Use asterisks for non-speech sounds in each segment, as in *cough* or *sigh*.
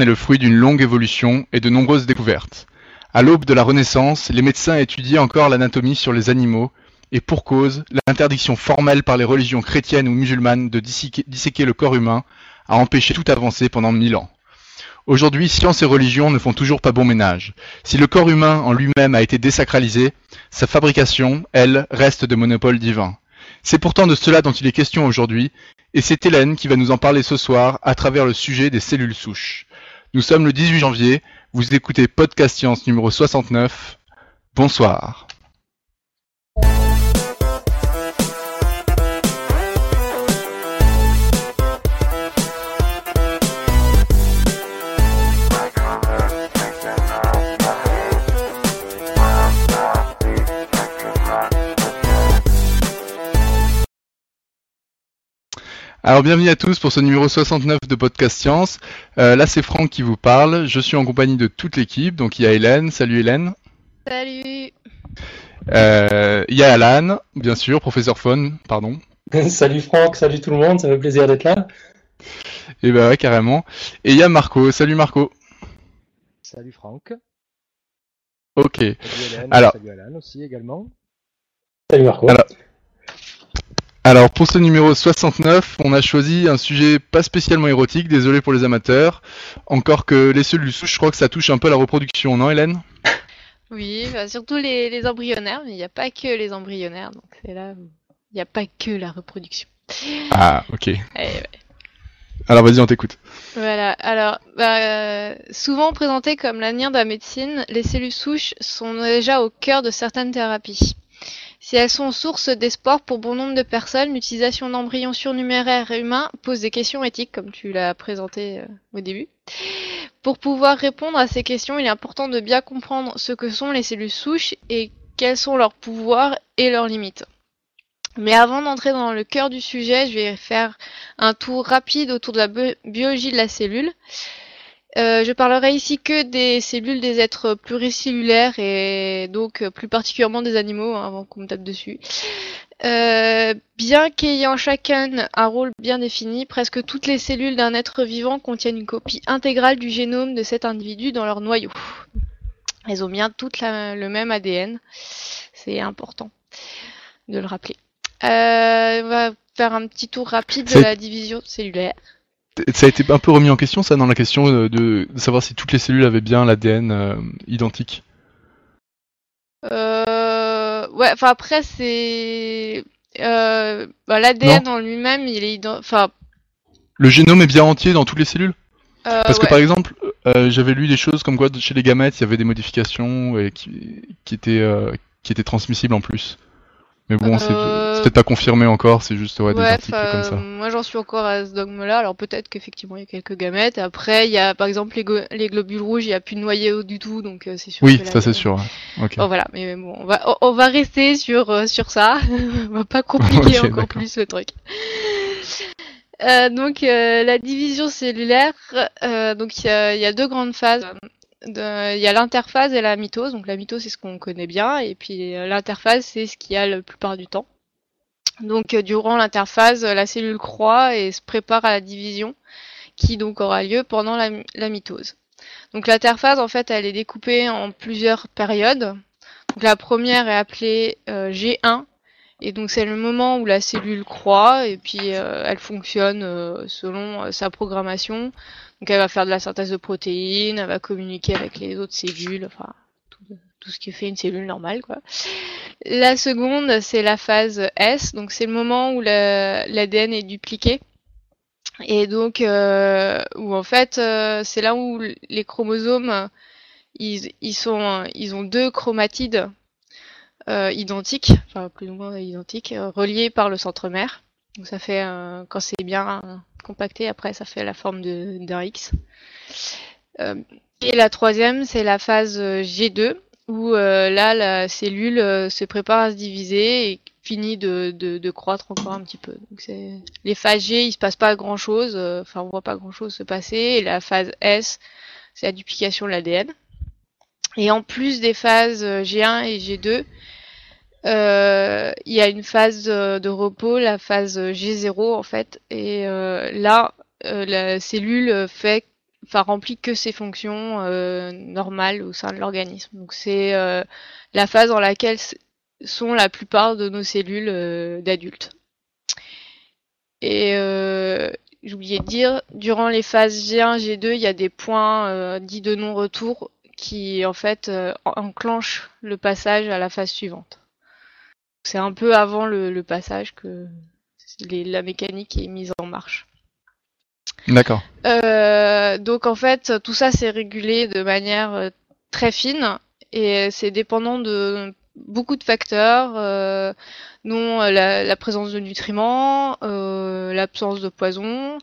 est le fruit d'une longue évolution et de nombreuses découvertes. À l'aube de la Renaissance, les médecins étudiaient encore l'anatomie sur les animaux, et pour cause, l'interdiction formelle par les religions chrétiennes ou musulmanes de disséquer, le corps humain a empêché toute avancée pendant mille ans. Aujourd'hui, science et religion ne font toujours pas bon ménage. Si le corps humain en lui-même a été désacralisé, sa fabrication, elle, reste de monopole divin. C'est pourtant de cela dont il est question aujourd'hui, et c'est Hélène qui va nous en parler ce soir à travers le sujet des cellules souches. Nous sommes le 18 janvier, vous écoutez Podcast Science numéro 69. Bonsoir. Alors bienvenue à tous pour ce numéro 69 de Podcast Science. Euh, là c'est Franck qui vous parle. Je suis en compagnie de toute l'équipe. Donc il y a Hélène. Salut Hélène. Salut. Euh, il y a Alan, bien sûr, professeur Faune, pardon. *laughs* salut Franck, salut tout le monde, ça fait plaisir d'être là. Et eh bah ben ouais, carrément. Et il y a Marco. Salut Marco. Salut Franck. Ok. Salut Hélène, Alors. Salut Alan aussi également. Salut Marco. Alors pour ce numéro 69, on a choisi un sujet pas spécialement érotique, désolé pour les amateurs. Encore que les cellules souches, je crois que ça touche un peu la reproduction, non Hélène? *laughs* Oui, bah, surtout les, embryonnaires, mais il n'y a pas que les embryonnaires, donc c'est là où il n'y a pas que la reproduction. Ah, ok. Eh alors vas-y, on t'écoute. Voilà, alors bah, souvent présentées comme l'avenir de la médecine, les cellules souches sont déjà au cœur de certaines thérapies. Si elles sont source d'espoir pour bon nombre de personnes, l'utilisation d'embryons surnuméraires humains pose des questions éthiques, comme tu l'as présenté euh, au début. Pour pouvoir répondre à ces questions, il est important de bien comprendre ce que sont les cellules souches et quels sont leurs pouvoirs et leurs limites. Mais avant d'entrer dans le cœur du sujet, je vais faire un tour rapide autour de la biologie de la cellule. Euh, je parlerai ici que des cellules des êtres pluricellulaires et donc plus particulièrement des animaux hein, avant qu'on me tape dessus. Euh, bien qu'ayant chacun un rôle bien défini, presque toutes les cellules d'un être vivant contiennent une copie intégrale du génome de cet individu dans leur noyau. Elles ont bien toutes le même ADN. C'est important de le rappeler. Euh, on va faire un petit tour rapide de la division cellulaire. Ça a été un peu remis en question, ça, dans la question de, de savoir si toutes les cellules avaient bien l'ADN euh, identique. Euh, ouais, enfin après c'est euh, bah, l'ADN en lui-même, il est enfin. Le génome est bien entier dans toutes les cellules? Euh, Parce que par exemple, j'avais lu des choses comme quoi chez les gamètes, il y avait des modifications qui, qui étaient qui étaient transmissibles en plus. Mais bon, c'est euh, peut-être pas confirmé encore, c'est juste ouais, des articles comme ça. Moi j'en suis encore à ce dogme-là, alors peut-être qu'effectivement il y a quelques gamètes. Après, il y a par exemple les, globules rouges, il n'y a plus de noyau du tout, donc euh, c'est sûr. Oui, ça c'est sûr. Bon, voilà, mais bon, on va, on va rester sur, euh, sur ça. *laughs* on va pas *laughs* compliquer encore plus le truc. donc la division cellulaire, donc il y a, y a deux grandes phases il y a l'interphase et la mitose. Donc la mitose c'est ce qu'on connaît bien et puis euh, l'interphase c'est ce qu'il y a la plupart du temps. Donc euh, durant l'interphase, la cellule croît et se prépare à la division qui donc aura lieu pendant la, mitose. Donc l'interphase en fait elle est découpée en plusieurs périodes. Donc la première est appelée euh, G1 et donc c'est le moment où la cellule croît et puis elle fonctionne selon sa programmation. Donc elle va faire de la synthèse de protéines, elle va communiquer avec les autres cellules, enfin tout, ce qui fait une cellule normale. La seconde, c'est la phase S, donc c'est le moment où l'ADN est dupliqué. Et donc euh, où en fait euh, c'est là où les chromosomes ils, sont ils ont deux chromatides euh, identiques, enfin plus ou moins identiques, reliés par le centromère. Donc ça fait quand c'est bien compacté, après ça fait la forme d'un X. Euh, et la troisième, c'est la phase euh, G2, où euh, là, la cellule se prépare à se diviser et finit de, croître encore un petit peu. Donc les phases G, il se passe pas grand chose, enfin on voit pas grand chose se passer. Et la phase S, c'est la duplication de l'ADN. Et en plus des phases G1 et G2, euh, il y a une phase de repos, la phase G0 en fait, et euh, là, euh, la cellule fait enfin remplit que ses fonctions normales au sein de l'organisme. Donc c'est la phase dans laquelle sont la plupart de nos cellules d'adultes. Et oublié de dire, durant les phases G1, G2, il y a des points dits de non-retour qui en fait enclenchent le passage à la phase suivante. C'est un peu avant le, passage que la mécanique est mise en marche. D'accord. Euh, donc en fait, tout ça c'est régulé de manière euh, très fine et c'est dépendant de beaucoup de facteurs, euh, dont la, présence de nutriments, l'absence de poison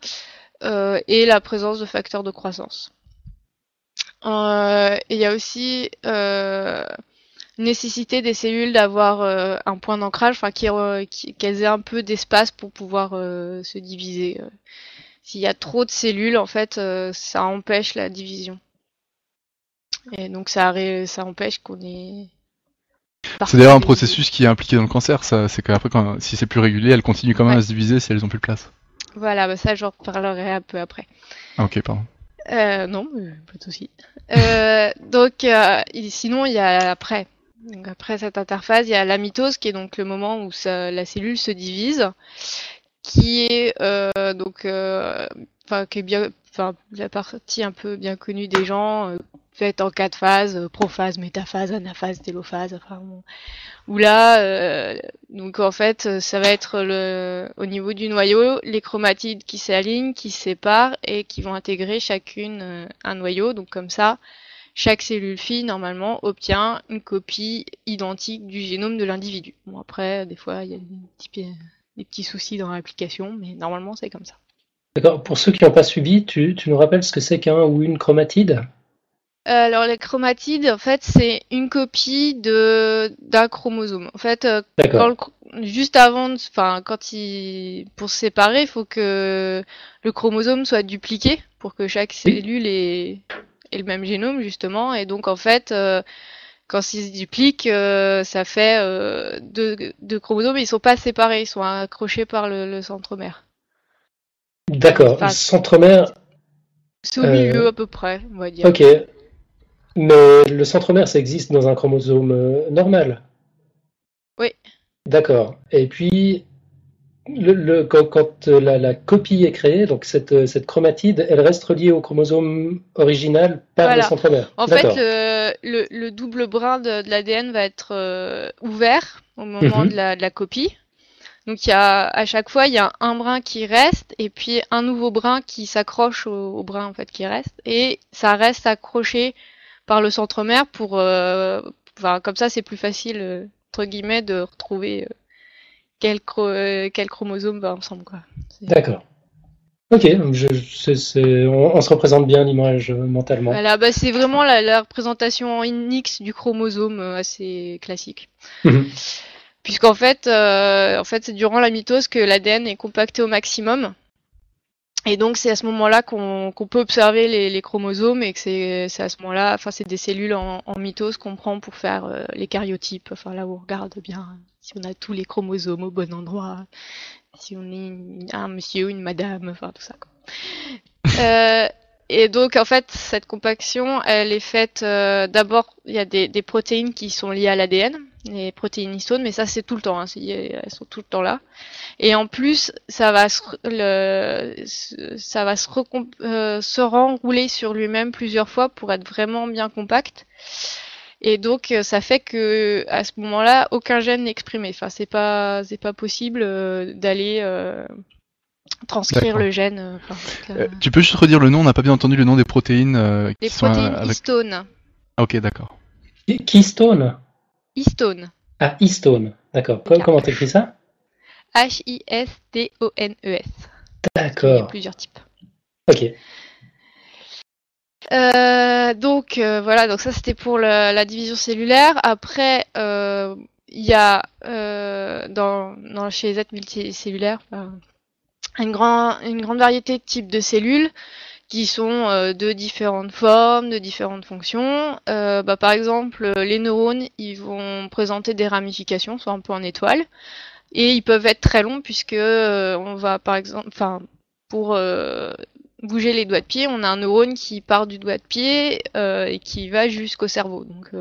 et la présence de facteurs de croissance. Il y a aussi nécessité des cellules d'avoir euh, un point d'ancrage, enfin qu'elles aient un peu d'espace pour pouvoir euh, se diviser. Euh. S'il y a trop de cellules, en fait, ça empêche la division. Et donc ça, ça empêche qu'on ait. C'est d'ailleurs un processus qui est impliqué dans le cancer. Ça, c'est qu'après, quand, si c'est plus régulier, elles continuent quand même à se diviser si elles ont plus de place. Voilà, bah ça, j'en reparlerai un peu après. Ah, ok, pardon. Euh, non, pas de souci. donc, sinon, il y a après donc après cette interface, il y a la mitose qui est donc le moment où la cellule se divise, qui est euh, donc, euh, qui est bien, la partie un peu bien connue des gens, euh, faite en quatre phases prophase, métaphase, anaphase, télophase, enfin, où là, donc en fait, ça va être le, au niveau du noyau, les chromatides qui s'alignent, qui se séparent et qui vont intégrer chacune un noyau, donc comme ça chaque cellule fille, normalement, obtient une copie identique du génome de l'individu. Bon, après, des fois, il y a des petits, soucis dans l'application, mais normalement, c'est comme ça. D'accord. Pour ceux qui n'ont pas suivi, tu, nous rappelles ce que c'est qu'un ou une chromatide? Euh, alors les chromatides, en fait, c'est une copie de d'un chromosome. En fait, euh, juste avant, enfin, quand il pour se séparer, il faut que le chromosome soit dupliqué pour que chaque cellule ait et le même génome justement. Et donc en fait, euh, quand ils se dupliquent, euh, ça fait euh, deux, chromosomes, mais ils sont pas séparés, ils sont accrochés par le, centromère. D'accord. le centromère. C'est au milieu à peu près, on va dire. Ok. Mais le centromère, ça existe dans un chromosome normal? Oui. D'accord. Et puis, le, quand, euh, la, copie est créée, donc cette, euh, cette, chromatide, elle reste reliée au chromosome original par le centromère. En fait, le, le, double brin de, l'ADN va être euh, ouvert au moment mhm. de, la, de, la, copie. Donc il y a à chaque fois il y a un brin qui reste et puis un nouveau brin qui s'accroche au, brin en fait qui reste et ça reste accroché par le centromère pour enfin, comme ça c'est plus facile entre guillemets de retrouver quel, euh, quel chromosome va ensemble. quoi. D'accord. Ok, je, on, se représente bien l'image euh, mentalement. Voilà, bah c'est vraiment la, représentation en X du chromosome euh, assez classique. Mhm. Puisqu'en fait, en fait, c'est durant la mitose que l'ADN est compacté au maximum. Et donc c'est à ce moment-là qu'on peut observer les, chromosomes et que c'est à ce moment-là, enfin c'est des cellules en, mitose qu'on prend pour faire les caryotypes, enfin là où on regarde bien si on a tous les chromosomes au bon endroit, si on est un monsieur ou une madame, enfin tout ça. Quoi. *laughs* Euh, et donc en fait cette compaction, elle est faite euh, d'abord il y a des, protéines qui sont liées à l'ADN, les protéines histones, mais ça c'est tout le temps, hein, elles sont tout le temps là. Et en plus ça va se, le, ça va se, euh, se renrouler sur lui-même plusieurs fois pour être vraiment bien compact. Et donc euh, ça fait que à ce moment-là, aucun gène n'est exprimé. Enfin, c'est pas c'est pas possible euh, d'aller euh, transcrire le gène. tu peux juste redire le nom? On n'a pas bien entendu le nom des protéines. les protéines histone. Ah, ok, d'accord. Histone. Histone. Ah, histone. D'accord. Comment t'écris ça? H-I-S-T-O-N-E-S. D'accord. Il y a plusieurs types. Ok. Euh, donc euh, voilà, donc ça c'était pour la division cellulaire. Après, euh, il y a dans, chez les êtres multicellulaires une, une grande variété de types de cellules qui sont de différentes formes, de différentes fonctions. Bah, par exemple, les neurones, ils vont présenter des ramifications, soit un peu en étoile, et ils peuvent être très longs puisque on va par exemple, enfin, pour bouger les doigts de pied, on a un neurone qui part du doigt de pied et qui va jusqu'au cerveau. Donc,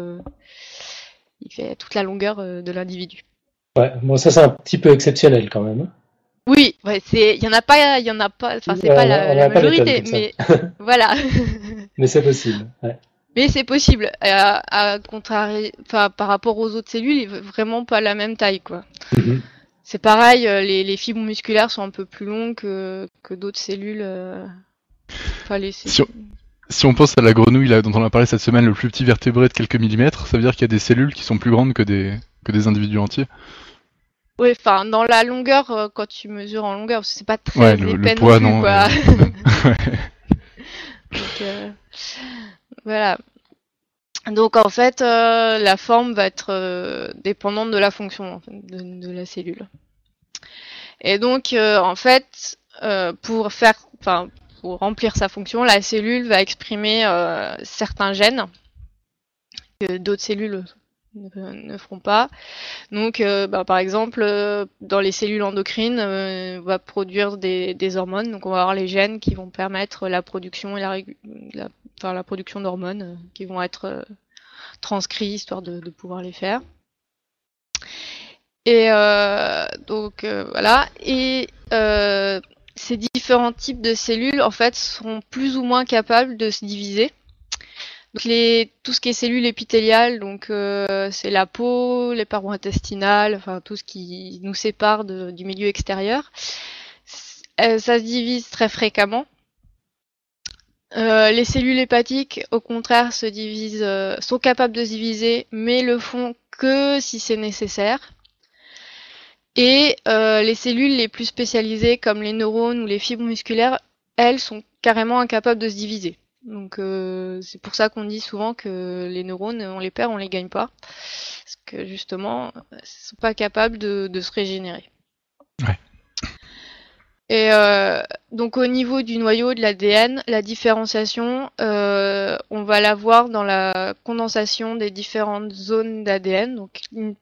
il fait toute la longueur de l'individu. Ouais, bon, ça c'est un petit peu exceptionnel quand même. Hein. Oui, ouais, c'est, il y en a pas, il y en a pas, enfin c'est pas la, majorité, mais *laughs* voilà. mais c'est possible. Ouais. Mais c'est possible. À, à contraire, enfin par rapport aux autres cellules, il vraiment pas la même taille, quoi. Mm-hmm. C'est pareil, euh, les, les, fibres musculaires sont un peu plus longues que, que d'autres cellules. Enfin, les si, on, si, on, pense à la grenouille là, dont on a parlé cette semaine, le plus petit vertébré de quelques millimètres, ça veut dire qu'il y a des cellules qui sont plus grandes que des, que des individus entiers. Oui, enfin, dans la longueur, euh, quand tu mesures en longueur, c'est pas très ouais, le, le poids, non, quoi. Euh, *laughs* Donc, euh, voilà. Donc en fait, la forme va être dépendante de la fonction de, la cellule. Et donc en fait, pour faire, enfin, pour remplir sa fonction, la cellule va exprimer certains gènes que d'autres cellules ne, feront pas. Donc, euh, bah, par exemple, euh, dans les cellules endocrines, euh, on va produire des, hormones. Donc, on va avoir les gènes qui vont permettre la production et la, production d'hormones qui vont être transcrits histoire de, pouvoir les faire. Et donc voilà. Et ces différents types de cellules, en fait, sont plus ou moins capables de se diviser. Tout ce qui est cellules épithéliales, donc euh, c'est la peau, les parois intestinales, enfin tout ce qui nous sépare du milieu extérieur. Euh, ça se divise très fréquemment. Euh, les cellules hépatiques, au contraire, se divisent, sont capables de se diviser, mais le font que si c'est nécessaire. Et les cellules les plus spécialisées, comme les neurones ou les fibres musculaires, elles sont carrément incapables de se diviser. Donc euh, c'est pour ça qu'on dit souvent que les neurones, on les perd, on les gagne pas. Parce que justement, ils sont pas capables de, se régénérer. Ouais. Et euh, donc au niveau du noyau de l'ADN, la différenciation, euh, on va la voir dans la condensation des différentes zones d'ADN. Donc une,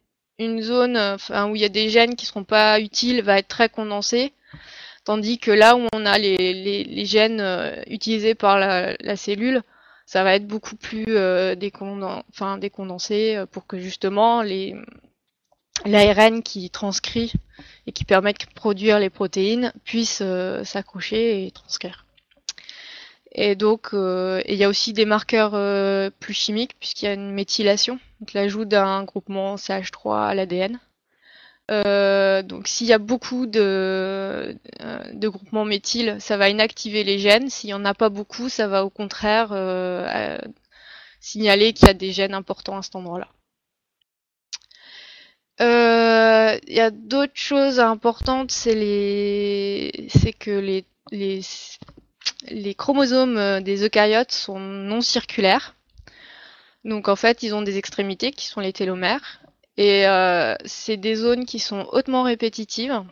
zone où il y a des gènes qui seront pas utiles va être très condensée. Tandis que là où on a les, gènes euh, utilisés par la, cellule, ça va être beaucoup plus euh, décondensé euh, pour que justement l'ARN qui transcrit et qui permet de produire les protéines puisse s'accrocher et transcrire. Et donc, il y a aussi des marqueurs plus chimiques puisqu'il y a une méthylation, donc l'ajout d'un groupement CH3 à l'ADN. Euh, donc s'il y a beaucoup de, euh, groupements méthyl, ça va inactiver les gènes. S'il n'y en a pas beaucoup, ça va au contraire euh, signaler qu'il y a des gènes importants à cet endroit-là. Il y a d'autres choses importantes, c'est que les, les chromosomes des eucaryotes sont non circulaires. Donc en fait, ils ont des extrémités qui sont les télomères et euh, c'est des zones qui sont hautement répétitives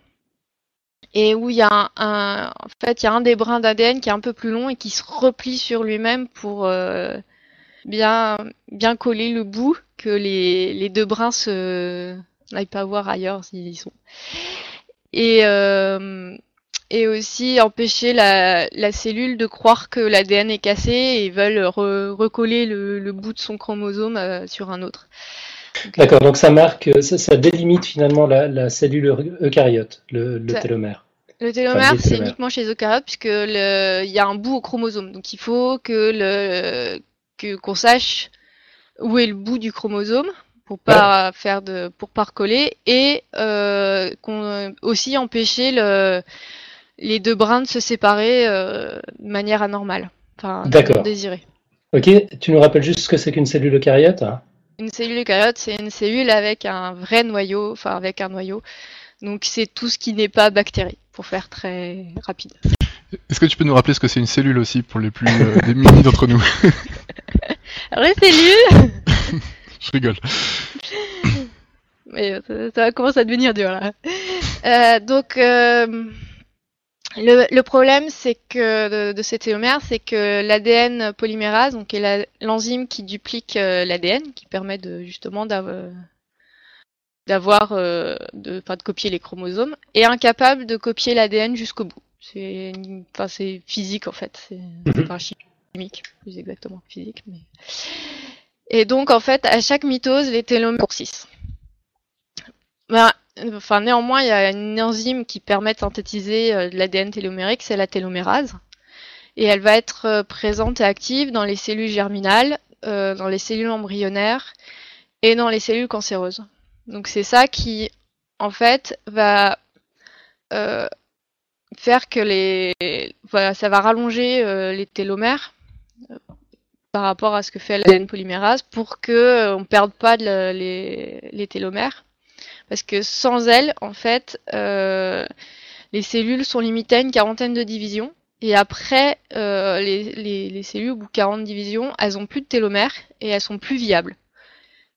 et où il y a un, en fait il y a un des brins d'ADN qui est un peu plus long et qui se replie sur lui-même pour euh, bien bien coller le bout que les, les deux brins se n'aillent pas voir ailleurs s'ils y sont. Et euh, et aussi empêcher la, la, cellule de croire que l'ADN est cassé et veulent recoller le, le, bout de son chromosome euh, sur un autre. D'accord, donc ça marque, ça, délimite finalement la, cellule eucaryote, le, télomère. Le télomère, c'est uniquement chez les eucaryotes puisque il y a un bout au chromosome. Donc il faut que le que qu'on sache où est le bout du chromosome pour pas faire de pour pas recoller et euh, qu'on aussi empêcher le les deux brins de se séparer euh, de manière anormale, enfin désirée. Ok, tu nous rappelles juste ce que c'est qu'une cellule eucaryote? Une cellule eucaryote, c'est une cellule avec un vrai noyau, enfin avec un noyau. Donc c'est tout ce qui n'est pas bactérie, pour faire très rapide. Est-ce que tu peux nous rappeler ce que c'est une cellule aussi pour les plus euh, démunis d'entre nous? *laughs* Alors les cellules *laughs* Je rigole. Mais ça, ça, commence à devenir dur là. Euh, donc euh, le, problème, c'est que de, ces télomères, c'est que l'ADN polymérase, donc est l'enzyme qui duplique euh, l'ADN, qui permet de justement d'avoir euh, de, de copier les chromosomes, est incapable de copier l'ADN jusqu'au bout. c'est enfin, physique en fait, c'est mhm. chimique, plus exactement physique. Mais... Et donc en fait, à chaque mitose, les télomères coursissent. Ben, enfin, néanmoins, il y a une enzyme qui permet de synthétiser euh, l'ADN télomérique, c'est la télomérase. Et elle va être euh, présente et active dans les cellules germinales, euh, dans les cellules embryonnaires et dans les cellules cancéreuses. Donc c'est ça qui, en fait, va faire que les, voilà, ça va rallonger les télomères par rapport à ce que fait l'ADN polymérase pour que on perde pas les, les télomères parce que sans elles, en fait, euh, les cellules sont limitées à une quarantaine de divisions. Et après, euh, les, cellules, au bout de 40 divisions, elles ont plus de télomères et elles sont plus viables.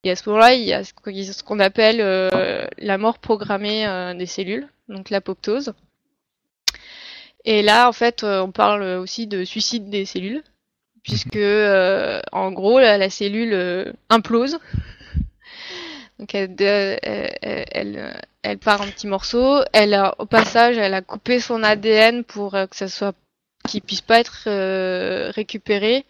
Et à ce moment-là, il y a ce qu'on appelle euh, la mort programmée des cellules, donc l'apoptose. Et là, en fait, on parle aussi de suicide des cellules, puisque en gros, la cellule implose donc elle, elle, elle, part en petits morceaux. Elle a, au passage, elle a coupé son ADN pour euh, que ça soit, qu'il puisse pas être euh, récupéré.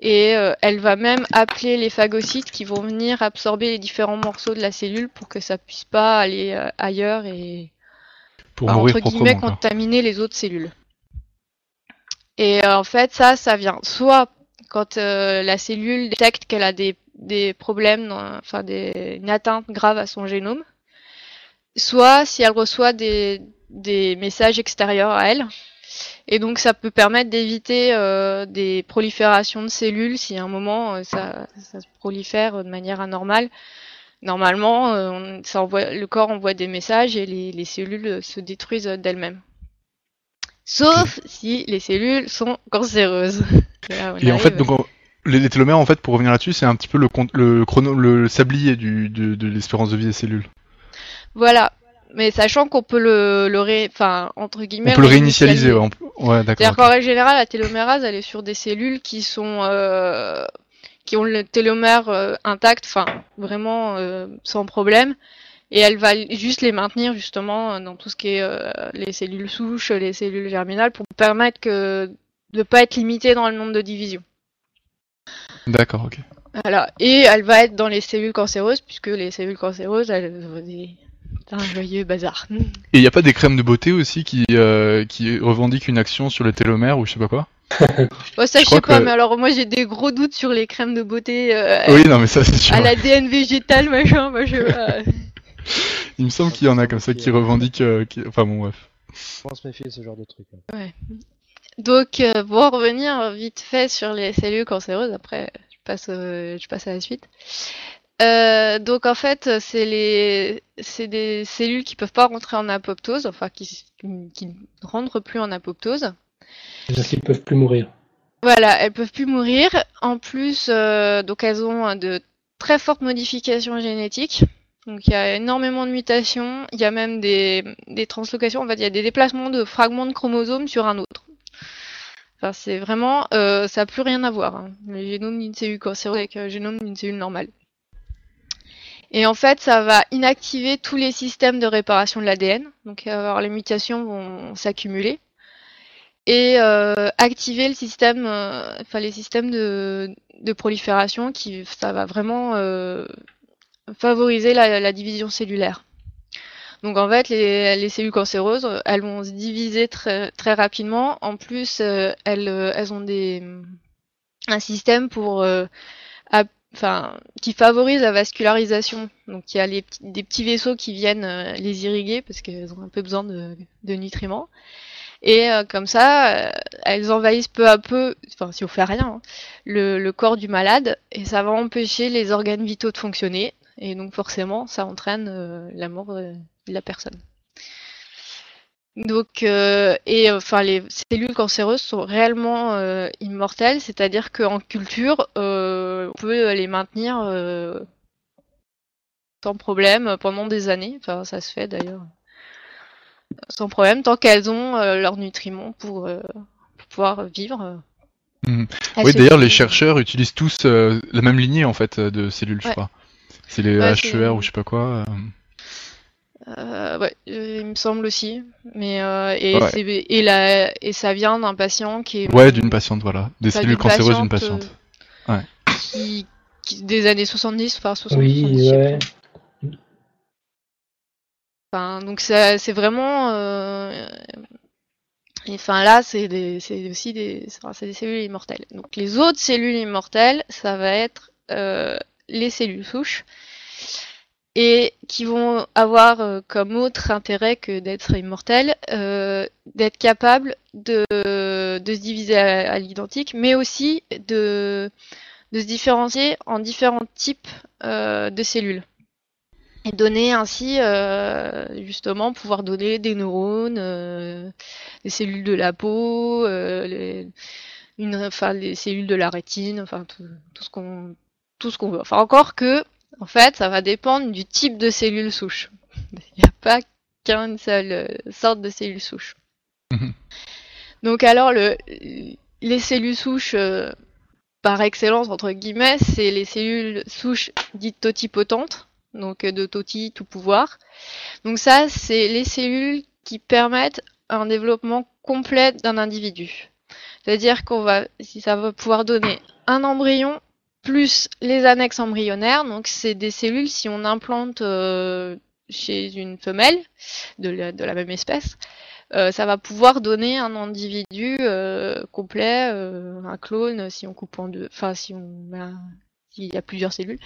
Et euh, elle va même appeler les phagocytes qui vont venir absorber les différents morceaux de la cellule pour que ça puisse pas aller ailleurs et pour entre guillemets contaminer les autres cellules. Et en fait, ça, ça vient soit quand la cellule détecte qu'elle a des des problèmes, enfin des, une atteinte grave à son génome, soit si elle reçoit des, des messages extérieurs à elle. Et donc ça peut permettre d'éviter euh, des proliférations de cellules si à un moment euh, ça, ça, se prolifère de manière anormale. Normalement, euh, ça envoie, le corps envoie des messages et les, les cellules se détruisent d'elles-mêmes. Sauf si les cellules sont cancéreuses. et en fait, donc, les, télomères, en fait, pour revenir là-dessus, c'est un petit peu le, le, chrono, le sablier du, de, l'espérance de vie des cellules. Voilà. Mais sachant qu'on peut le, le ré... enfin, entre guillemets. On peut le réinitialiser, ouais, ouais d'accord. C'est-à-dire qu'en règle générale, la télomérase, elle est sur des cellules qui sont, euh, qui ont le télomère euh, intact, enfin, vraiment euh, sans problème. Et elle va juste les maintenir justement dans tout ce qui est les cellules souches, les cellules germinales, pour permettre que de pas être limité dans le nombre de divisions. D'accord, ok. Voilà. Et elle va être dans les cellules cancéreuses, puisque les cellules cancéreuses, elles ont des... un joyeux bazar. *laughs* Et il n'y a pas des crèmes de beauté aussi qui, euh, qui revendiquent une action sur le télomère ou je sais pas quoi *laughs* oh, ça je, sais pas, mais alors moi j'ai des gros doutes sur les crèmes de beauté. Euh, oui, non, mais ça c'est sûr. À l'ADN végétal, machin, moi je. *laughs* il me semble qu'il y en a comme ça qui revendiquent. Euh, enfin bon, bref. Je pense méfier de ce genre de truc. Hein. Ouais. Donc, euh, pour revenir vite fait sur les cellules cancéreuses, après je passe, euh, je passe à la suite. Euh, donc en fait, c'est les, c'est des cellules qui peuvent pas rentrer en apoptose, enfin qui, qui ne rentrent plus en apoptose. C'est-à-dire qu'elles peuvent plus mourir. Voilà, elles peuvent plus mourir. En plus, donc elles ont de très fortes modifications génétiques. Donc il y a énormément de mutations, il y a même des, des translocations, en fait il y a des déplacements de fragments de chromosomes sur un autre c'est vraiment, euh, ça n'a plus rien à voir. Hein. Le génome d'une cellule cancéreuse avec le génome d'une cellule normale. Et en fait, ça va inactiver tous les systèmes de réparation de l'ADN. Donc, les mutations vont s'accumuler et euh, activer euh, les systèmes de, prolifération qui, ça va vraiment favoriser la division cellulaire. Donc en fait, les, cellules cancéreuses, elles vont se diviser très, très rapidement. En plus, euh, elles, euh, elles ont des, un système pour, euh, enfin, qui favorise la vascularisation. Donc il y a les, des petits vaisseaux qui viennent les irriguer parce qu'elles ont un peu besoin de, de nutriments. Et comme ça, elles envahissent peu à peu, enfin si on fait rien, hein, le, le, corps du malade et ça va empêcher les organes vitaux de fonctionner. Et donc forcément, ça entraîne la mort la personne. Donc, euh, et enfin, les cellules cancéreuses sont réellement euh, immortelles, c'est-à-dire qu'en culture, euh, on peut les maintenir sans problème pendant des années. Enfin, ça se fait d'ailleurs sans problème, tant qu'elles ont leurs nutriments pour, pouvoir vivre. Mmh. Oui, d'ailleurs, les chercheurs utilisent tous la même lignée en fait de cellules, je crois. C'est les HER ou je sais pas quoi. Euh, ouais, il me semble aussi. Mais euh, et, et, la, et ça vient d'un patient qui est. Ouais, d'une patiente, voilà. Des cellules cancéreuses d'une patiente. Ouais. Qui, des années 70, enfin 70. Oui, ouais. Enfin, donc c'est vraiment. Euh, enfin là, c'est aussi des, des cellules immortelles. Donc les autres cellules immortelles, ça va être euh, les cellules souches et qui vont avoir euh, comme autre intérêt que d'être immortelles, euh, d'être capables de, de, se diviser à, l'identique, mais aussi de, de, se différencier en différents types euh, de cellules. Et donner ainsi, euh, justement, pouvoir donner des neurones, euh, des cellules de la peau, les, une, enfin, les cellules de la rétine, enfin tout, tout ce qu'on tout ce qu'on veut. Enfin encore que en fait, ça va dépendre du type de cellule souche. *laughs* Il n'y a pas qu'une seule euh, sorte de cellule souche. Mhm. Donc alors, le, les cellules souches euh, par excellence, entre guillemets, c'est les cellules souches dites totipotentes, donc euh, de toti, tout pouvoir. Donc ça, c'est les cellules qui permettent un développement complet d'un individu. C'est-à-dire qu'on va, si ça va pouvoir donner un embryon plus les annexes embryonnaires. Donc, c'est des cellules, si on implante euh, chez une femelle de la, même espèce, euh, ça va pouvoir donner un individu euh, complet, un clone, si on coupe en deux, enfin, si on s'il y a plusieurs cellules.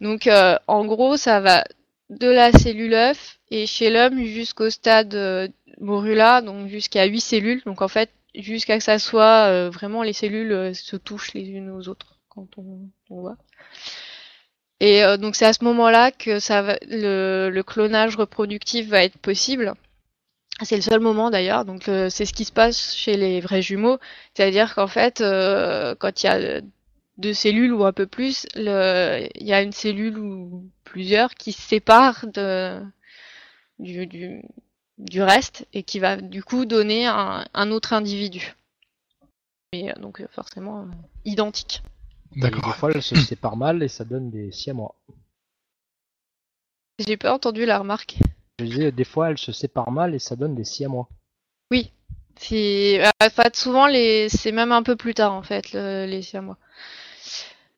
Donc, en gros, ça va de la cellule œuf et chez l'homme jusqu'au stade morula, donc jusqu'à 8 cellules. Donc, en fait, jusqu'à que ça soit vraiment les cellules se touchent les unes aux autres quand on, voit. Et euh, donc c'est à ce moment-là que ça va, le, clonage reproductif va être possible. C'est le seul moment d'ailleurs, donc euh, c'est ce qui se passe chez les vrais jumeaux, c'est-à-dire qu'en fait, euh, quand il y a deux cellules ou un peu plus, il y a une cellule ou plusieurs qui se séparent du, reste et qui va du coup donner un, autre individu. Mais donc forcément identique. D'accord. Des fois, elles se séparent mal et ça donne des siamois. J'ai pas entendu la remarque. Je disais, des fois, elles se séparent mal et ça donne des siamois. Oui. C'est, enfin, souvent, les... c'est même un peu plus tard, en fait, les siamois.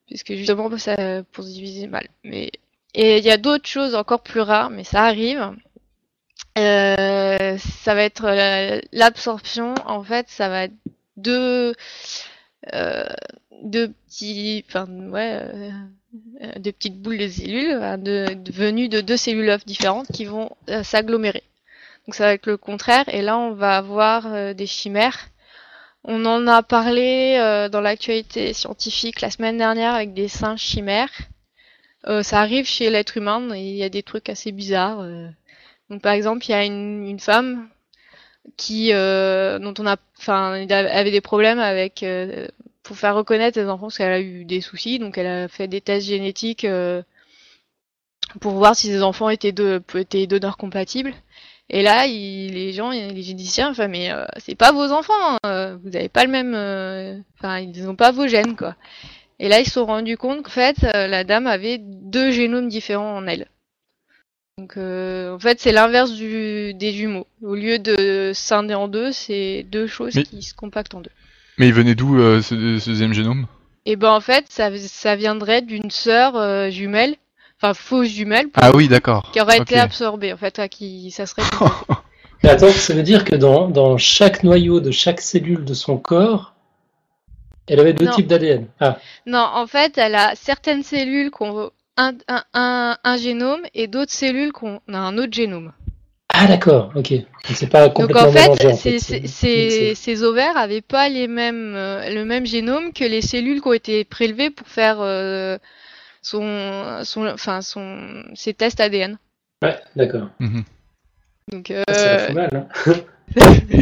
Puisque justement, ça, pour se diviser mal. Mais... Et il y a d'autres choses encore plus rares, mais ça arrive. Euh, ça va être euh, l'absorption. En fait, ça va être deux, euh, de petits, enfin ouais, euh, euh, petites boules de cellules de, venues de deux cellules œufs différentes qui vont s'agglomérer. Donc ça va être le contraire. Et là, on va avoir des chimères. On en a parlé dans l'actualité scientifique la semaine dernière avec des singes chimères. ça arrive chez l'être humain il y a des trucs assez bizarres. Donc par exemple, il y a une, une femme qui dont on a enfin avait des problèmes avec pour faire reconnaître les enfants parce qu'elle a eu des soucis, donc elle a fait des tests génétiques euh, pour voir si ses enfants étaient, de, étaient donneurs compatibles. Et là, les gens, les généticiens, enfin, mais euh, c'est pas vos enfants, hein, vous avez pas le même, euh, enfin, ils n'ont pas vos gènes, quoi. Et là, ils se sont rendus compte qu'en fait, la dame avait deux génomes différents en elle. Donc, en fait, c'est l'inverse des jumeaux. Au lieu de scinder en deux, c'est deux choses qui se compactent en deux. Mais il venait d'où euh, ce, deuxième génome? Et eh ben en fait, ça, ça viendrait d'une sœur euh, jumelle, enfin fausse jumelle. Ah oui, d'accord. Qui aurait été absorbée, en fait, qui ça serait. *laughs* Mais attends, ça veut dire que dans, dans chaque noyau de chaque cellule de son corps, elle avait deux types d'ADN. Ah. Non, en fait, elle a certaines cellules qui ont un, un, un, un génome et d'autres cellules qui ont un autre génome. Ah d'accord, ok. C'est pas complètement Donc en fait, ces, ovaires avaient pas les mêmes, euh, le même génome que les cellules qui ont été prélevées pour faire euh, son, son, enfin son, ses tests ADN. Ouais, d'accord. Mhm. Donc. Euh... Ça mal. Hein *laughs*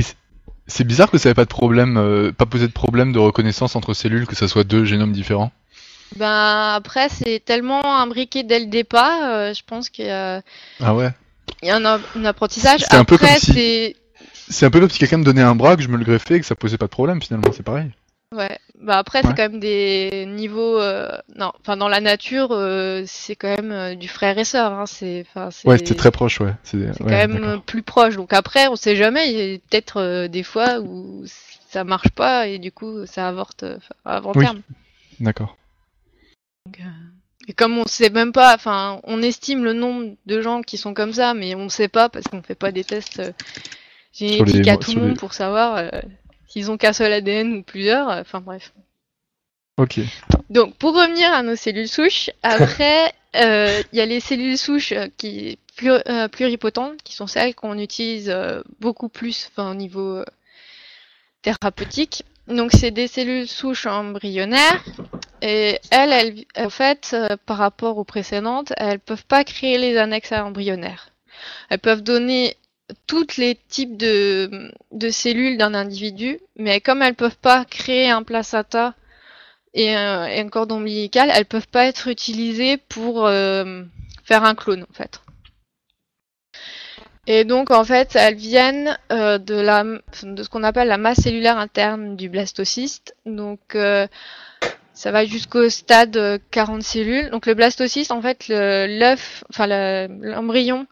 c'est bizarre que ça n'ait pas de problème, pas posé de problème de reconnaissance entre cellules, que ça soit deux génomes différents. Ben après, c'est tellement imbriqué dès le départ, je pense qu'il y a. Ah ouais. Il y a un, apprentissage. C'est un peu comme si... C'est un peu comme si quelqu'un me donnait un bras, que je me le greffais et que ça posait pas de problème finalement, c'est pareil. Ouais. Bah après, c'est quand même des niveaux. Euh, non, enfin dans la nature, euh, c'est quand même euh, du frère et sœur. Hein. C'est, Ouais, c'est très proche, ouais. C'est quand même plus proche. Donc après, on sait jamais. Il y a peut-être des fois où ça marche pas et du coup, ça avorte avant terme. D'accord. Et comme on sait même pas, enfin, on estime le nombre de gens qui sont comme ça, mais on sait pas parce qu'on fait pas des tests génétiques à tout le monde pour savoir s'ils ont qu'un seul ADN ou plusieurs. Enfin bref. Ok. Donc, pour revenir à nos cellules souches, *laughs* après, euh, il y a les cellules souches euh, qui euh, pluripotentes, qui sont celles qu'on utilise beaucoup plus au niveau thérapeutique. Donc, c'est des cellules souches embryonnaires. Et elles, elles en fait, par rapport aux précédentes, elles peuvent pas créer les annexes embryonnaires. Elles peuvent donner tous les types de, cellules d'un individu, mais comme elles peuvent pas créer un placenta et un, cordon ombilical, elles peuvent pas être utilisées pour euh, faire un clone en fait. Et donc en fait, elles viennent euh, de la de ce qu'on appelle la masse cellulaire interne du blastocyste. Donc euh, ça va jusqu'au stade 40 cellules. Donc le blastocyste, en fait, l'œuf, enfin l'embryon,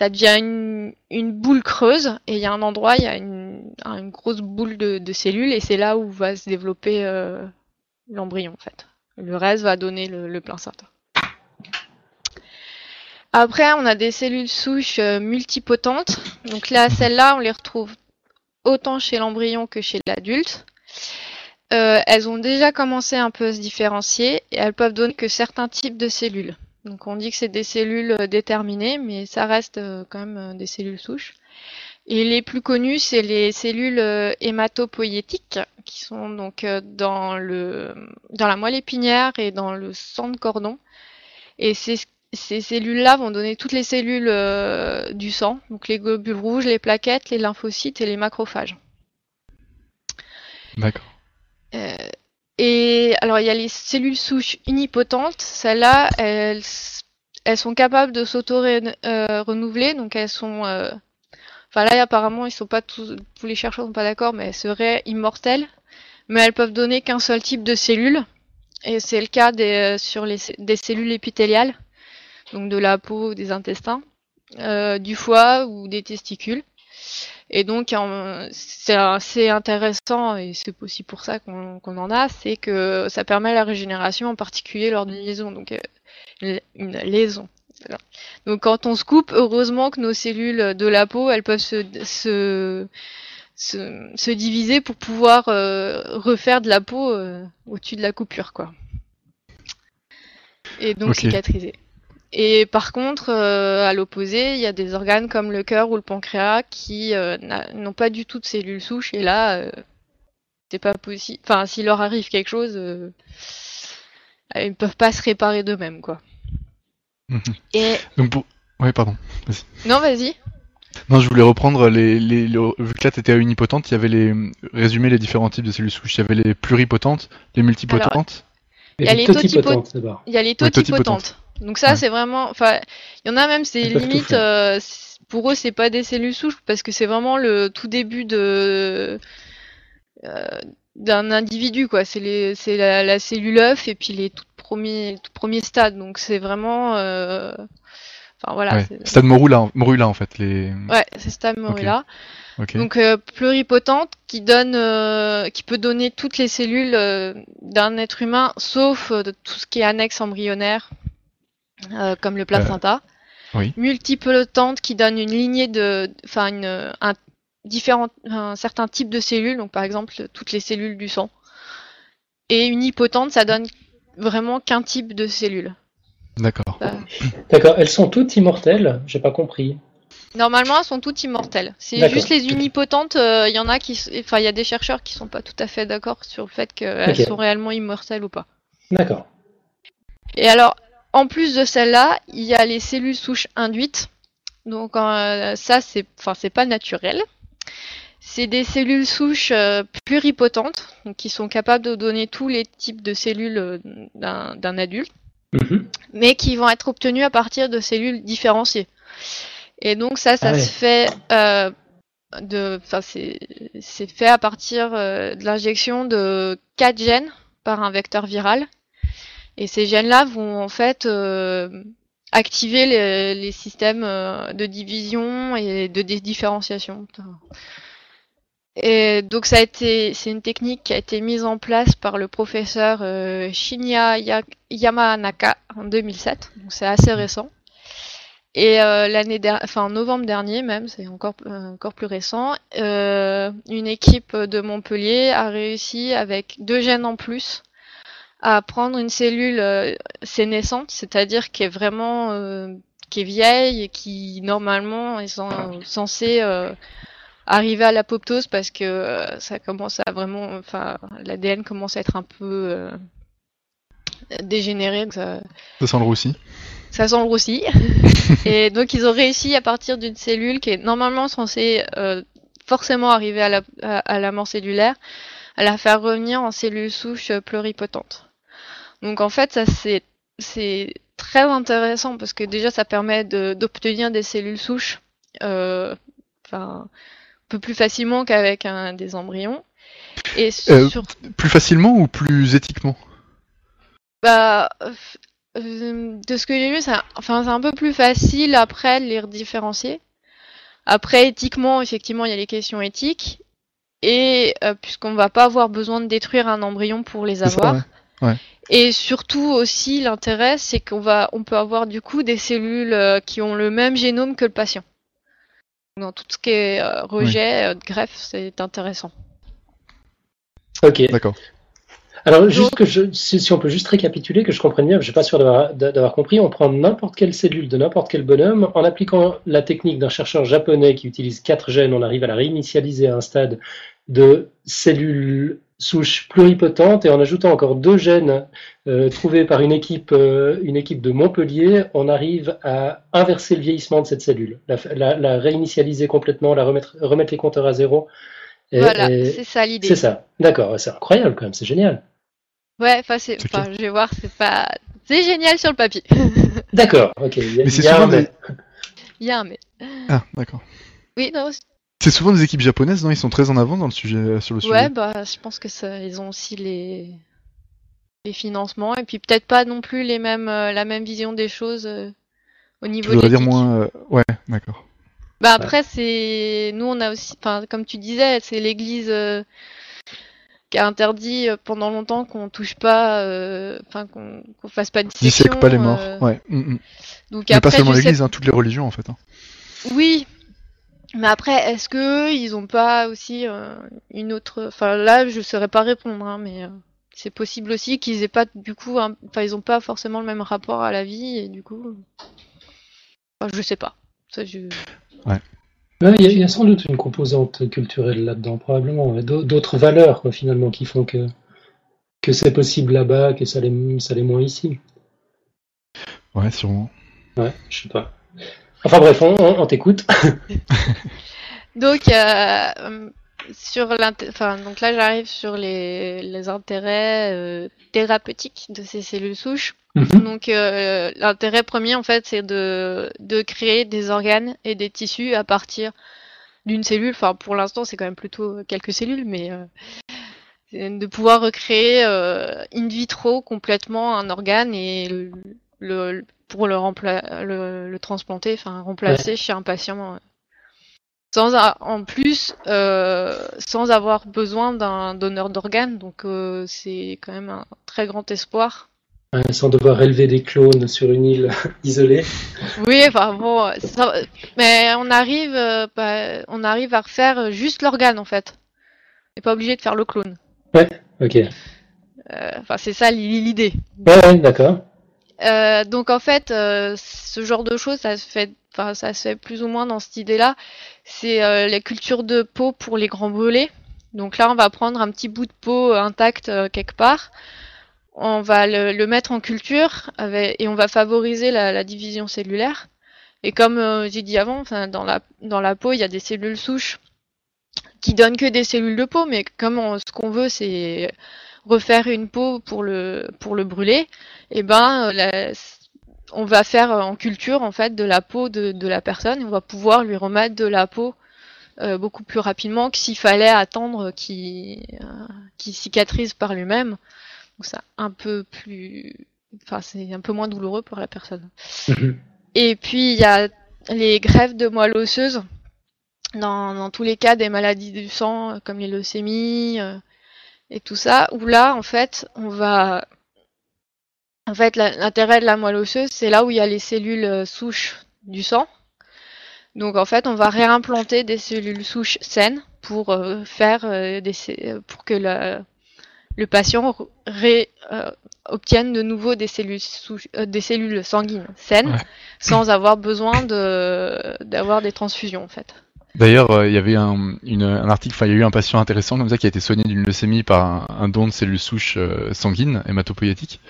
ça devient une, une, boule creuse et il y a un endroit, il y a une, une grosse boule de, de cellules et c'est là où va se développer euh, l'embryon en fait. Le reste va donner le, le placenta. Après, on a des cellules souches euh, multipotentes. Donc là, celles-là, on les retrouve autant chez l'embryon que chez l'adulte. Euh, elles ont déjà commencé un peu à se différencier et elles peuvent donner que certains types de cellules. Donc on dit que c'est des cellules euh, déterminées, mais ça reste quand même des cellules souches. Et les plus connus, c'est les cellules hématopoïétiques, qui sont donc euh, dans, le, dans la moelle épinière et dans le sang de cordon. Et ces, ces cellules-là vont donner toutes les cellules euh, du sang, donc les globules rouges, les plaquettes, les lymphocytes et les macrophages. D'accord. Euh, et alors il y a les cellules souches unipotentes, celles-là, elles, elles sont capables de s'auto-renouveler, donc elles sont Enfin là, apparemment, ils sont pas tous, tous les chercheurs sont pas d'accord, mais elles seraient immortelles. Mais elles peuvent donner qu'un seul type de cellules. Et c'est le cas des, euh, sur les, des cellules épithéliales, donc de la peau, des intestins, euh, du foie ou des testicules. Et donc, c'est assez intéressant, et c'est aussi pour ça qu'on en a, c'est que ça permet la régénération, en particulier lors d'une liaison. Donc, euh, une liaison. Donc quand on se coupe, heureusement que nos cellules de la peau, elles peuvent se, se, se, diviser pour pouvoir euh, refaire de la peau euh, au-dessus de la coupure, quoi. Et donc cicatriser. Et par contre, euh, à l'opposé, il y a des organes comme le cœur ou le pancréas qui n'ont pas du tout de cellules souches. Et là, c'est pas possible. Enfin, s'il leur arrive quelque chose, ils ne peuvent pas se réparer d'eux-mêmes, quoi. Mhm. Et... Donc pour... Ouais, pardon. Vas non, vas-y. Non, je voulais reprendre les, les, vu que là t'étais à unipotente, il y avait les résumer les différents types de cellules souches. Il y avait les pluripotentes, les multipotentes. il y a les totipotentes. Il y a les totipotentes. Donc ça, c'est vraiment, enfin, il y en a même, c'est limite, euh, pour eux, c'est pas des cellules souches parce que c'est vraiment le tout début de euh, d'un individu, quoi. C'est c'est la, la, cellule œuf et puis les tout premier, tout premier stade. Donc c'est vraiment. Euh... Enfin voilà. Stade morula, morula en fait. Les... Ouais, c'est stade morula. Donc euh, pluripotente qui donne, euh, qui peut donner toutes les cellules euh, d'un être humain, sauf tout ce qui est annexe embryonnaire, comme le placenta. Oui. Multipotente qui donne une lignée de, enfin une, un différent, un certain type de cellules, donc par exemple toutes les cellules du sang. Et unipotente, ça donne vraiment qu'un type de cellule. D'accord. D'accord. Elles sont toutes immortelles? J'ai pas compris. Normalement, elles sont toutes immortelles. C'est juste les unipotentes. Euh, il y en a qui, enfin, il y a des chercheurs qui sont pas tout à fait d'accord sur le fait qu'elles sont réellement immortelles ou pas. D'accord. Et alors, en plus de celles-là, il y a les cellules souches induites. Donc euh, ça, c'est, enfin, c'est pas naturel. C'est des cellules souches euh, pluripotentes, qui sont capables de donner tous les types de cellules euh, d'un adulte, mhm. mais qui vont être obtenues à partir de cellules différenciées. Et donc ça, ça ah se fait euh, de, enfin c'est c'est fait à partir de l'injection de quatre gènes par un vecteur viral. Et ces gènes-là vont en fait activer les, les, systèmes de division et de différenciation. Et donc ça a été, c'est une technique qui a été mise en place par le professeur euh, Shinya Yamanaka en 2007. Donc c'est assez récent. Et euh, l'année enfin en novembre dernier même, c'est encore euh, encore plus récent, euh, une équipe de Montpellier a réussi avec deux gènes en plus à prendre une cellule euh, sénescente, c'est-à-dire qui est vraiment qui est vieille et qui normalement est censée arriver à l'apoptose parce que euh, ça commence à vraiment, enfin, l'ADN commence à être un peu euh, dégénéré. ça... sent le roussi. Ça sent le roussi. *laughs* et donc ils ont réussi à partir d'une cellule qui est normalement censée euh, forcément arriver à la, à, la mort cellulaire, à la faire revenir en cellule souche pluripotente. Donc en fait, ça c'est c'est très intéressant parce que déjà ça permet d'obtenir des cellules souches. Enfin, peu plus facilement qu'avec un, des embryons. Et euh, Plus facilement ou plus éthiquement? Bah, euh, de ce que j'ai vu, c'est enfin, un peu plus facile après de les différencier. Après, éthiquement, effectivement, il y a les questions éthiques. Et euh, puisqu'on va pas avoir besoin de détruire un embryon pour les avoir. Et surtout aussi, l'intérêt, c'est qu'on va, on peut avoir du coup des cellules qui ont le même génome que le patient dans tout ce qui est euh, rejet, euh, greffe, c'est intéressant. Ok. D'accord. Alors, juste que je, si, on peut juste récapituler, que je comprenne bien, je suis pas sûr d'avoir compris, on prend n'importe quelle cellule de n'importe quel bonhomme, en appliquant la technique d'un chercheur japonais qui utilise quatre gènes, on arrive à la réinitialiser à un stade de cellules souches pluripotentes et en ajoutant encore deux gènes euh, trouvés par une équipe, euh, une équipe de Montpellier, on arrive à inverser le vieillissement de cette cellule, la, réinitialiser complètement, la remettre, remettre les compteurs à zéro. voilà, c'est ça l'idée. C'est ça, d'accord, c'est incroyable quand même, c'est génial. Ouais, enfin, je vais voir, c'est pas, c'est génial sur le papier. d'accord, ok. Il y, a, un mais. Il y a un mais. Ah, d'accord. Oui, non, c'est souvent des équipes japonaises, non? Ils sont très en avant dans le sujet, sur le sujet. Ouais, bah, je pense que ça, ils ont aussi les, les financements et puis peut-être pas non plus les mêmes, euh, la même vision des choses euh, au niveau. Tu dire moins, euh, ouais, d'accord. Bah après c'est, nous on a aussi, enfin comme tu disais, c'est l'Église qui a interdit pendant longtemps qu'on touche pas, enfin qu'on qu'on fasse pas de dissection. pas les morts, ouais. Mm, mm. Donc Mais pas seulement l'Église, hein, toutes les religions en fait. Hein. Oui, mais après, est-ce que ils ont pas aussi euh, une autre Enfin là, je saurais pas répondre, hein, mais euh, c'est possible aussi qu'ils aient pas du coup, enfin ils ont pas forcément le même rapport à la vie et du coup, enfin, je sais pas. Ça, je... Ouais. Il y, a sans doute une composante culturelle là-dedans, probablement. D'autres valeurs, quoi, finalement, qui font que, que c'est possible là-bas, que ça l'est, ça l'est moins ici. Ouais, sûrement. Ouais, je sais pas. Enfin bref, on, t'écoute. *laughs* donc euh, sur enfin donc là j'arrive sur les, les intérêts euh, thérapeutiques de ces cellules souches. Mhm. Donc euh, l'intérêt premier en fait c'est de, de créer des organes et des tissus à partir d'une cellule. Enfin pour l'instant c'est quand même plutôt quelques cellules, mais de pouvoir recréer in vitro complètement un organe et le pour le, le, le transplanter, enfin remplacer chez un patient. Euh, sans en plus, euh, sans avoir besoin d'un donneur d'organes, donc euh, c'est quand même un très grand espoir. sans devoir élever des clones sur une île *laughs* isolée. Oui, enfin bon, mais on arrive, bah, on arrive à refaire juste l'organe en fait. On n'est pas obligé de faire le clone. Ouais, ok. Enfin, c'est ça l'idée. Ouais, d'accord. Euh, donc en fait, euh, ce genre de choses, ça se fait, enfin ça se fait plus ou moins dans cette idée-là. C'est euh, la culture de peau pour les grands volets. Donc là, on va prendre un petit bout de peau intact quelque part, on va le, mettre en culture et on va favoriser la, division cellulaire. Et comme j'ai dit avant, dans la dans la peau, il y a des cellules souches qui donnent que des cellules de peau, mais comme ce qu'on veut, c'est refaire une peau pour le pour le brûler, et eh ben euh, on va faire en culture en fait de la peau de, de la personne, on va pouvoir lui remettre de la peau beaucoup plus rapidement que s'il fallait attendre qu'il cicatrise par lui-même. Donc un peu plus, enfin c'est un peu moins douloureux pour la personne. Mhm. Et puis il y a les greffes de moelle osseuse. Dans, dans, tous les cas des maladies du sang comme les leucémies et tout ça, où là en fait on va en fait, l'intérêt de la moelle osseuse, c'est là où il y a les cellules euh, souches du sang. Donc en fait, on va réimplanter des cellules souches saines pour euh, faire euh, des, pour que le patient obtienne de nouveau des cellules des cellules sanguines saines, sans avoir besoin de d'avoir des transfusions en fait. D'ailleurs, il y avait un, article, enfin il y a eu un patient intéressant comme ça qui a été soigné d'une leucémie par un, don de cellules souches sanguines hématopoïétiques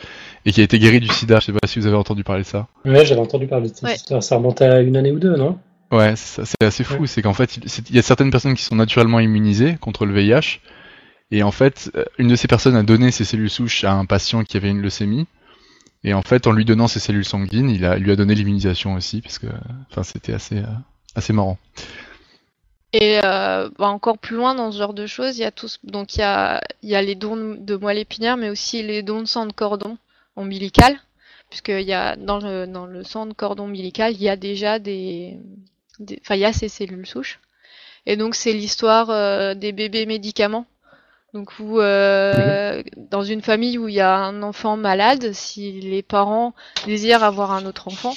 et qui a été guéri du sida. Je sais pas si vous avez entendu parler de ça. Ouais, j'avais entendu parler de ça. Ça remonte à une année ou deux, non? Ouais, c'est assez fou. C'est qu'en fait, il y a certaines personnes qui sont naturellement immunisées contre le VIH. Et en fait, une de ces personnes a donné ses cellules souches à un patient qui avait une leucémie. Et en fait, en lui donnant ses cellules sanguines, il, a, lui a donné l'immunisation aussi, parce que enfin, c'était assez, euh, assez marrant. Et euh, bah, encore plus loin dans ce genre de choses, il y a tous, donc il y a, il y a les dons de moelle épinière, mais aussi les dons de sang de cordon ombilical, puisqu'il y a dans le, dans le sang de cordon ombilical, il y a déjà des, enfin il y a ces cellules souches. Et donc c'est l'histoire euh, des bébés médicaments. Donc où euh, dans une famille où il y a un enfant malade, si les parents désirent avoir un autre enfant,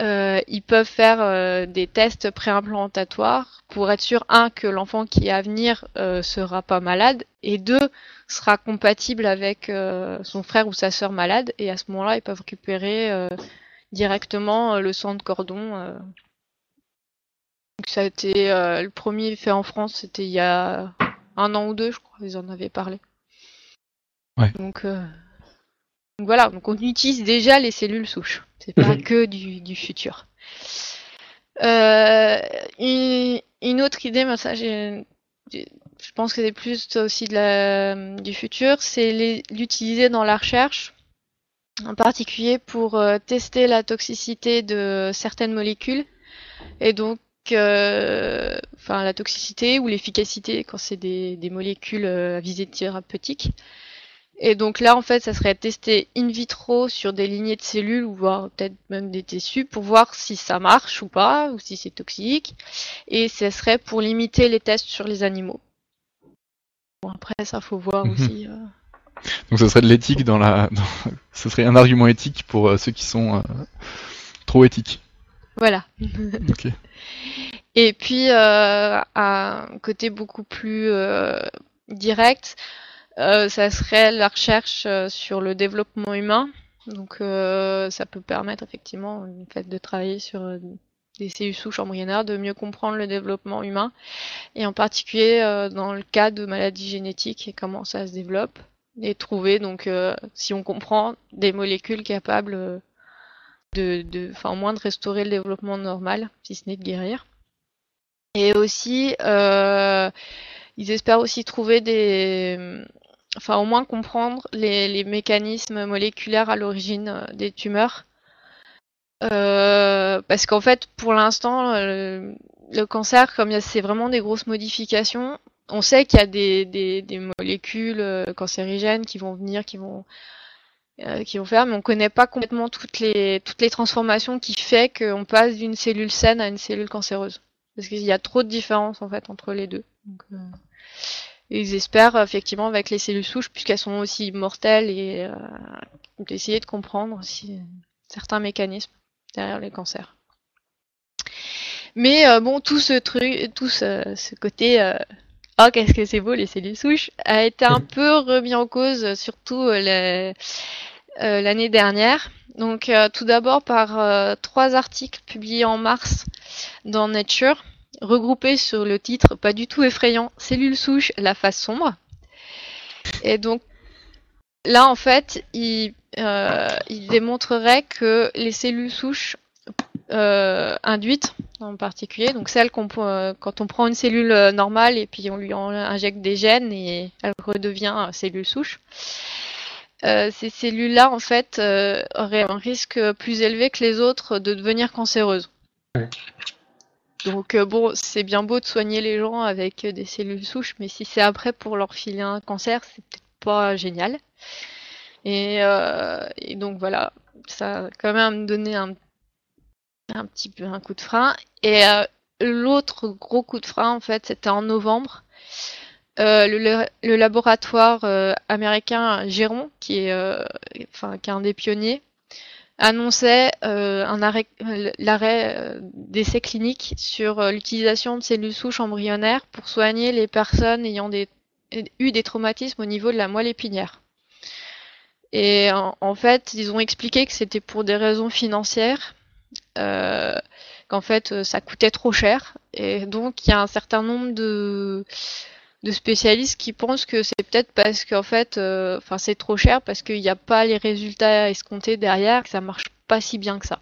euh, ils peuvent faire euh, des tests préimplantatoires pour être sûr, un, que l'enfant qui est à venir euh, sera pas malade, et deux, sera compatible avec son frère ou sa sœur malade, et à ce moment-là, ils peuvent récupérer directement le sang de cordon. Donc ça a été le premier fait en France, c'était il y a un an ou deux, je crois, ils en avaient parlé. Ouais. Donc, donc voilà, donc on utilise déjà les cellules souches. C'est pas mhm. que du, futur. Euh, une, autre idée, mais ça, je pense que c'est plus aussi de la, du futur, c'est l'utiliser dans la recherche, en particulier pour euh, tester la toxicité de certaines molécules, et donc, euh, enfin, la toxicité ou l'efficacité quand c'est des, des, molécules à visée thérapeutique. Et donc là, en fait, ça serait testé in vitro sur des lignées de cellules ou voire peut-être même des tissus pour voir si ça marche ou pas, ou si c'est toxique. Et ça serait pour limiter les tests sur les animaux. Bon, après, ça faut voir mhm. aussi. Euh. Donc ça serait de l'éthique dans la. *laughs* Ce serait un argument éthique pour euh, ceux qui sont euh, trop éthiques. Voilà. *laughs* ok. Et puis, un côté beaucoup plus direct, euh, ça serait la recherche euh, sur le développement humain. Donc euh, ça peut permettre effectivement le fait de travailler sur des cellules souches embryonnaires, de mieux comprendre le développement humain, et en particulier dans le cas de maladies génétiques et comment ça se développe, et trouver donc si on comprend des molécules capables de, de, enfin au moins de restaurer le développement normal, si ce n'est de guérir. Et aussi, euh, ils espèrent aussi trouver des, enfin au moins comprendre les, mécanismes moléculaires à l'origine euh, des tumeurs. Euh, parce qu'en fait, pour l'instant, euh, le, cancer, comme c'est vraiment des grosses modifications, on sait qu'il y a des, molécules cancérigènes qui vont venir, qui vont qui vont faire, mais on ne connaît pas complètement toutes les toutes les transformations qui fait qu'on passe d'une cellule saine à une cellule cancéreuse. Parce qu'il y a trop de différences en fait entre les deux. Donc, ils espèrent effectivement avec les cellules souches, puisqu'elles sont aussi mortelles, et euh, d'essayer de comprendre aussi certains mécanismes derrière les cancers. Mais euh, bon, tout ce truc, tout ce, côté euh, oh qu'est-ce que c'est beau les cellules souches a été un *laughs* peu remis en cause, surtout l'année dernière. Donc tout d'abord par trois articles publiés en mars dans Nature regroupés sur le titre pas du tout effrayant, Cellules souches, la face sombre. Et donc là, en fait, il, euh, démontrerait que les cellules souches euh, induites, en particulier, donc celles qu'on euh, quand on prend une cellule normale et puis on lui injecte des gènes et elle redevient cellule souche. ces cellules-là, en fait, auraient un risque plus élevé que les autres de devenir cancéreuses. Donc bon, c'est bien beau de soigner les gens avec des cellules souches, mais si c'est après pour leur filer un cancer, c'est peut-être pas génial. Et, et, donc voilà, ça a quand même donné un, un petit peu un coup de frein. Et l'autre gros coup de frein, en fait, c'était en novembre. Euh, le, laboratoire euh, américain Géron, qui est, euh, enfin, qui est un des pionniers, annonçait un arrêt, l'arrêt d'essais cliniques sur l'utilisation de cellules souches embryonnaires pour soigner les personnes ayant eu des traumatismes au niveau de la moelle épinière. Et en, fait, ils ont expliqué que c'était pour des raisons financières, qu'en fait ça coûtait trop cher, et donc il y a un certain nombre de de spécialistes qui pensent que c'est peut-être parce qu'en fait, euh, enfin c'est trop cher parce qu'il n'y a pas les résultats escomptés derrière, que ça marche pas si bien que ça.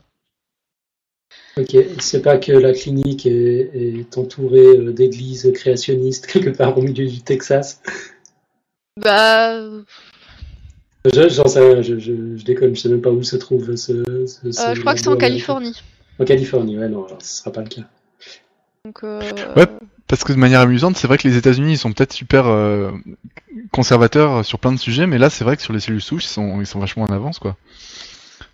Ok, c'est pas que la clinique est, entourée euh, d'églises créationnistes quelque part au milieu du Texas? Bah. J'en sais rien, je, je, déconne, je sais même pas où se trouve ce. Euh, je crois que c'est en Californie. En Californie, ouais, non, alors ce sera pas le cas. Donc, euh... Ouais, parce que de manière amusante, c'est vrai que les États-Unis ils sont peut-être super euh, conservateurs sur plein de sujets, mais là c'est vrai que sur les cellules souches ils sont, ils sont vachement en avance quoi,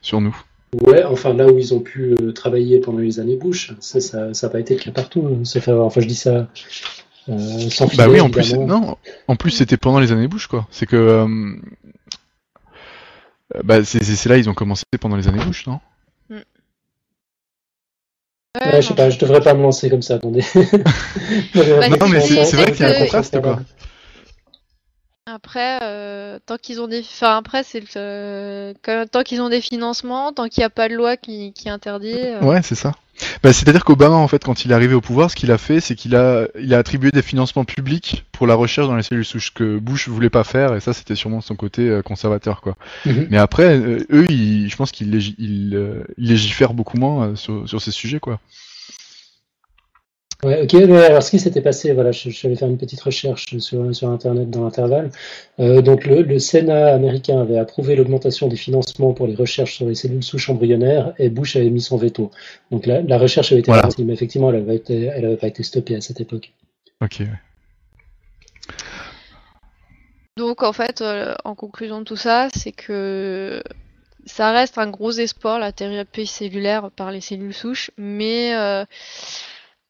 sur nous. Ouais, enfin là où ils ont pu euh, travailler pendant les années Bush, ça ça n'a pas été le cas partout. Enfin je dis ça euh, sans Bah oui, en plus, non, en plus c'était pendant les années Bush quoi. C'est que euh, bah c'est là ils ont commencé pendant les années Bush, non? Ouais, je sais pas, je devrais pas me lancer comme ça, attendez. *laughs* Bah, non, mais c'est vrai qu'il y a un contraste, quoi. Après, euh, tant qu'ils ont des, enfin après c'est euh, tant qu'ils ont des financements, tant qu'il n'y a pas de loi qui, qui interdit. Euh. Ouais, c'est ça. Bah, c'est-à-dire qu'Obama, en fait, quand il est arrivé au pouvoir, ce qu'il a fait, c'est qu'il a, il a attribué des financements publics pour la recherche dans les cellules souches que Bush voulait pas faire, et ça, c'était sûrement son côté conservateur, quoi. Mhm. Mais après, eux, je pense qu'ils légifèrent beaucoup moins sur, sur ces sujets, quoi. Ouais, ok. Alors, ce qui s'était passé, voilà, je, je, faire une petite recherche sur, sur Internet dans l'intervalle. Euh, donc, le, le, Sénat américain avait approuvé l'augmentation des financements pour les recherches sur les cellules souches embryonnaires et Bush avait mis son veto. Donc, la, la recherche avait été voilà. mais effectivement, elle n'avait elle pas été stoppée à cette époque. Ok. Donc, en fait, euh, en conclusion de tout ça, c'est que ça reste un gros espoir, la thérapie cellulaire par les cellules souches, mais euh,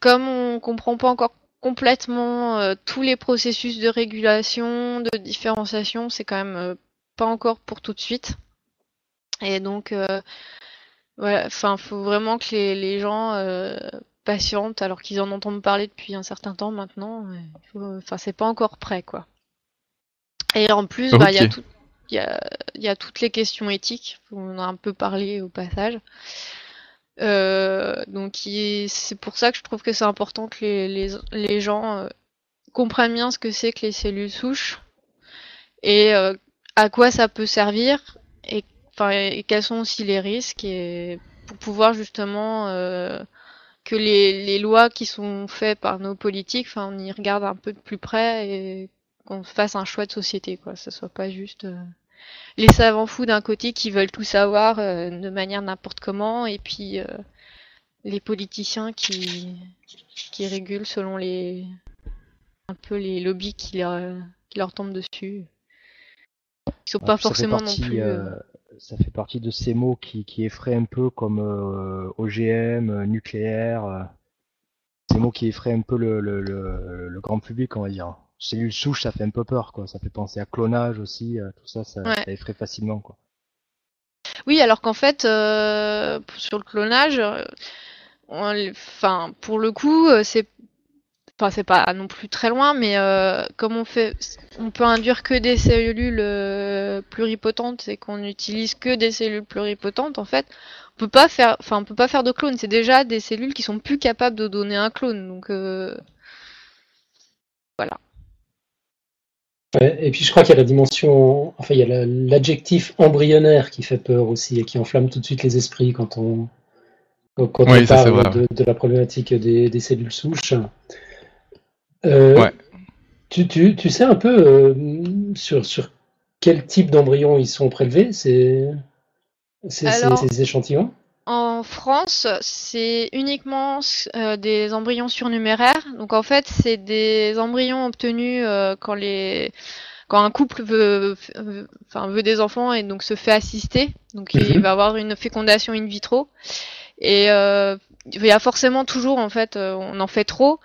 comme on comprend pas encore complètement euh, tous les processus de régulation, de différenciation, c'est quand même euh, pas encore pour tout de suite. Et donc, euh, voilà, enfin, faut vraiment que les, gens patientent alors qu'ils en entendent parler depuis un certain temps maintenant. Enfin, c'est pas encore prêt, quoi. Et en plus, bah, il y a y a toutes les questions éthiques. On a un peu parlé au passage. Euh, donc c'est pour ça que je trouve que c'est important que les, les, les gens euh, comprennent bien ce que c'est que les cellules souches et euh, à quoi ça peut servir et, et quels sont aussi les risques et pour pouvoir justement euh, que les, les, lois qui sont faites par nos politiques, on y regarde un peu de plus près et qu'on fasse un choix de société quoi, ça soit pas juste euh, les savants fous d'un côté qui veulent tout savoir euh, de manière n'importe comment, et puis euh, les politiciens qui, qui régulent selon les un peu les lobbies qui leur, qui leur tombent dessus. Ils sont pas forcément non plus. Euh, ça fait partie de ces mots qui, qui effraient un peu comme OGM, nucléaire. ces mots qui effraient un peu le, le, le, le grand public, on va dire cellules souches, ça fait un peu peur, quoi. Ça fait penser à clonage aussi, euh, tout ça, ça, effraie facilement, quoi. Oui, alors qu'en fait, euh, sur le clonage, euh, enfin, pour le coup, c'est, enfin, c'est pas non plus très loin, mais comme on fait, on peut induire que des cellules pluripotentes et qu'on n'utilise que des cellules pluripotentes, en fait, on peut pas faire, enfin, on peut pas faire de clone. C'est déjà des cellules qui sont plus capables de donner un clone, donc voilà et puis je crois qu'il y a la dimension, enfin il y a l'adjectif embryonnaire qui fait peur aussi et qui enflamme tout de suite les esprits quand on, quand on parle de, la problématique des, cellules souches. Euh, tu, tu, tu, sais un peu euh, sur, sur quel type d'embryon ils sont prélevés, ces, ces, échantillons? En France, c'est uniquement euh, des embryons surnuméraires. Donc en fait, c'est des embryons obtenus euh, quand les quand un couple veut, enfin, veut des enfants et donc se fait assister. Donc il mhm. va avoir une fécondation in vitro. Et euh, il y a forcément toujours, en fait, on en fait trop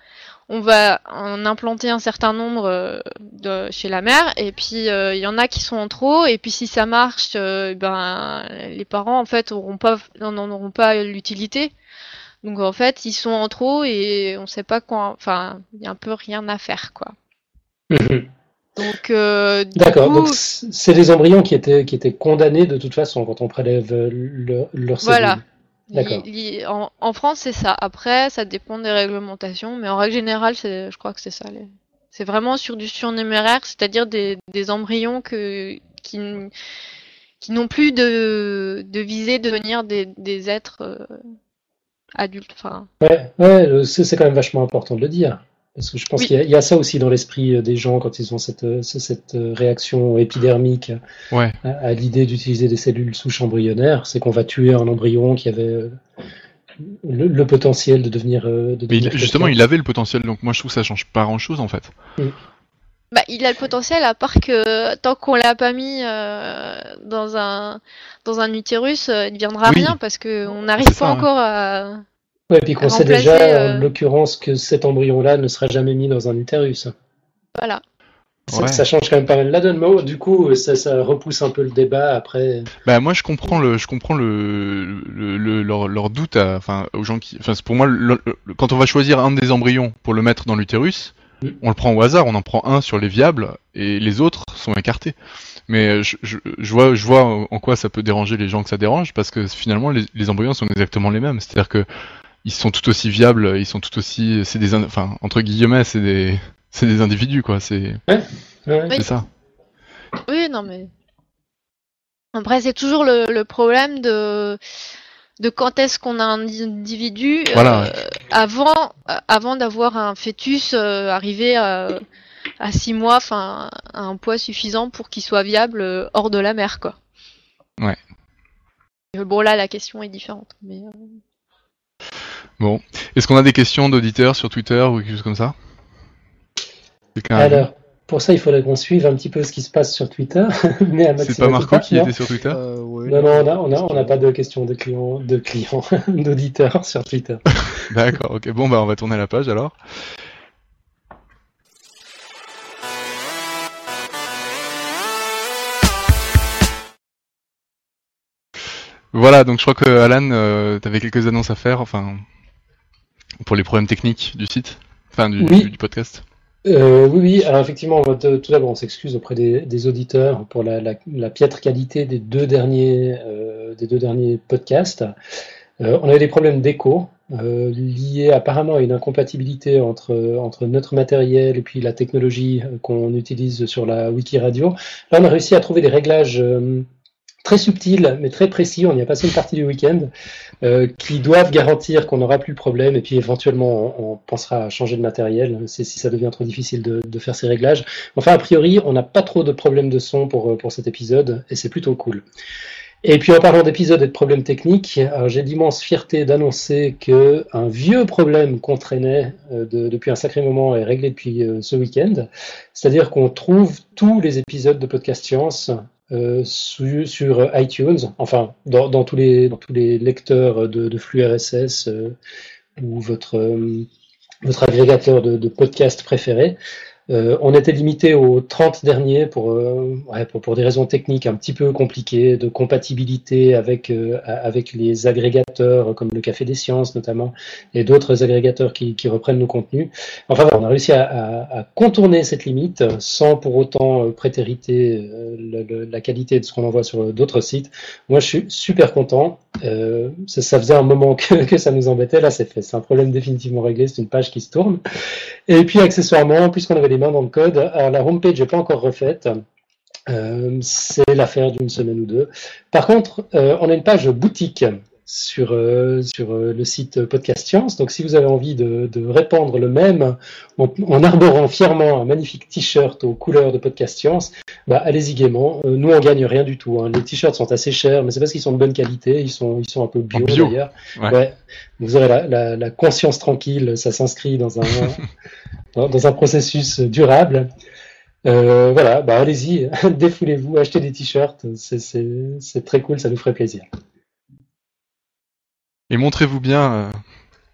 on va en implanter un certain nombre euh, de, chez la mère, et puis euh, il y en a qui sont en trop, et puis si ça marche, euh, ben les parents en fait auront pas, n'en auront pas l'utilité. Donc en fait, ils sont en trop et on sait pas quoi. Enfin, il y a un peu rien à faire, quoi. Mhm. Donc, d'accord. Donc c'est des embryons qui étaient qui étaient condamnés de toute façon quand on prélève leur, Voilà. En, France, c'est ça. Après, ça dépend des réglementations, mais en règle générale, je crois que c'est ça. C'est vraiment sur du surnuméraire, c'est-à-dire des, embryons que, qui, qui n'ont plus de, de visée de devenir des, êtres euh, adultes. Enfin... Ouais, ouais c'est quand même vachement important de le dire. Parce que je pense qu'il y, a ça aussi dans l'esprit euh, des gens quand ils ont cette, euh, cette euh, réaction épidermique à, l'idée d'utiliser des cellules souches embryonnaires, c'est qu'on va tuer un embryon qui avait le, potentiel de devenir. De justement, il avait le potentiel, donc moi je trouve que ça change pas grand chose en fait. Mm. Bah, il a le potentiel, à part que tant qu'on l'a pas mis dans un dans un utérus, il ne viendra rien parce qu'on n'arrive pas encore à oui, puis qu'on sait déjà, en euh, l'occurrence, que cet embryon-là ne sera jamais mis dans un utérus. Voilà. Ça, change quand même pas mal la donne. Mais du coup, ça, repousse un peu le débat après. Bah, moi, je comprends le, je comprends le, le, leur, doute, enfin, aux gens qui, enfin, pour moi, quand on va choisir un des embryons pour le mettre dans l'utérus, mm. on le prend au hasard, on en prend un sur les viables et les autres sont écartés. Mais je, je, vois, je vois en quoi ça peut déranger les gens que ça dérange parce que finalement, les, les embryons sont exactement les mêmes. C'est-à-dire que ils sont tout aussi viables, ils sont tout aussi, c'est des, enfin entre guillemets, c'est des, c'est des individus quoi, c'est, c'est ça. Oui, non mais après c'est toujours le, problème de de quand est-ce qu'on a un individu euh, avant avant d'avoir un fœtus euh, arrivé à, à 6 mois, enfin à un poids suffisant pour qu'il soit viable euh, hors de la mer quoi. Ouais. Bon là la question est différente, mais. Bon. Est-ce qu'on a des questions d'auditeurs sur Twitter ou quelque chose comme ça? Alors, pour ça, il faudrait qu'on suive un petit peu ce qui se passe sur Twitter. *laughs* C'est pas Marco qui était sur Twitter? Euh, Non, non, on n'a pas de questions de clients, de clients, *laughs* d'auditeurs sur Twitter. *laughs* D'accord, ok. Bon, bah, on va tourner la page alors. Voilà, donc je crois que Alan, euh, tu avais quelques annonces à faire, enfin, pour les problèmes techniques du site, enfin du, podcast. Euh, oui, oui, alors effectivement, tout d'abord, on s'excuse auprès des, auditeurs pour la, piètre qualité des deux derniers, euh, des deux derniers podcasts. on avait des problèmes d'écho liés apparemment à une incompatibilité entre, entre notre matériel et puis la technologie qu'on utilise sur la Wiki Radio. Là, on a réussi à trouver des réglages très subtil, mais très précis. On y a passé une partie du week-end euh, qui doivent garantir qu'on n'aura plus le problème et puis éventuellement on, pensera à changer de matériel c'est si ça devient trop difficile de, faire ces réglages. Enfin, a priori, on n'a pas trop de problèmes de son pour, pour cet épisode et c'est plutôt cool. Et puis en parlant d'épisodes et de problèmes techniques, j'ai l'immense fierté d'annoncer que un vieux problème qu'on traînait euh, depuis un sacré moment est réglé depuis euh, ce week-end. C'est-à-dire qu'on trouve tous les épisodes de Podcast Science euh, sur, iTunes, enfin dans, tous les, lecteurs de, flux RSS euh, ou votre, euh, votre agrégateur de, de podcast préféré. Euh, on était limité aux 30 derniers euh, pour, pour, des raisons techniques un petit peu compliquées, de compatibilité avec, euh, avec les agrégateurs comme le Café des Sciences notamment, et d'autres agrégateurs qui, reprennent nos contenus. Enfin, on a réussi à, contourner cette limite sans pour autant prétériter la qualité de ce qu'on envoie sur d'autres sites. Moi, je suis super content. Ça, faisait un moment que, que ça nous embêtait. Là, c'est fait. C'est un problème définitivement réglé. C'est une page qui se tourne. Et puis, accessoirement, puisqu'on avait les dans le code. Alors la homepage n'est pas encore refaite. Euh, c'est l'affaire d'une semaine ou deux. Par contre, euh, on a une page boutique sur, euh, sur euh, le site Podcast Science. Donc si vous avez envie de, de répandre le même en, arborant fièrement un magnifique t-shirt aux couleurs de Podcast Science, bah, allez-y gaiement. nous, on gagne rien du tout. Hein. Les t-shirts sont assez chers, mais c'est parce qu'ils sont de bonne qualité. Ils sont, ils sont un peu bio, d'ailleurs. Ouais. Vous aurez la, la, la conscience tranquille. Ça s'inscrit dans un, *laughs* dans un processus durable. Euh, voilà, bah allez-y, *laughs* défoulez-vous, achetez des t-shirts, c'est très cool, ça nous ferait plaisir. Et montrez-vous bien, euh,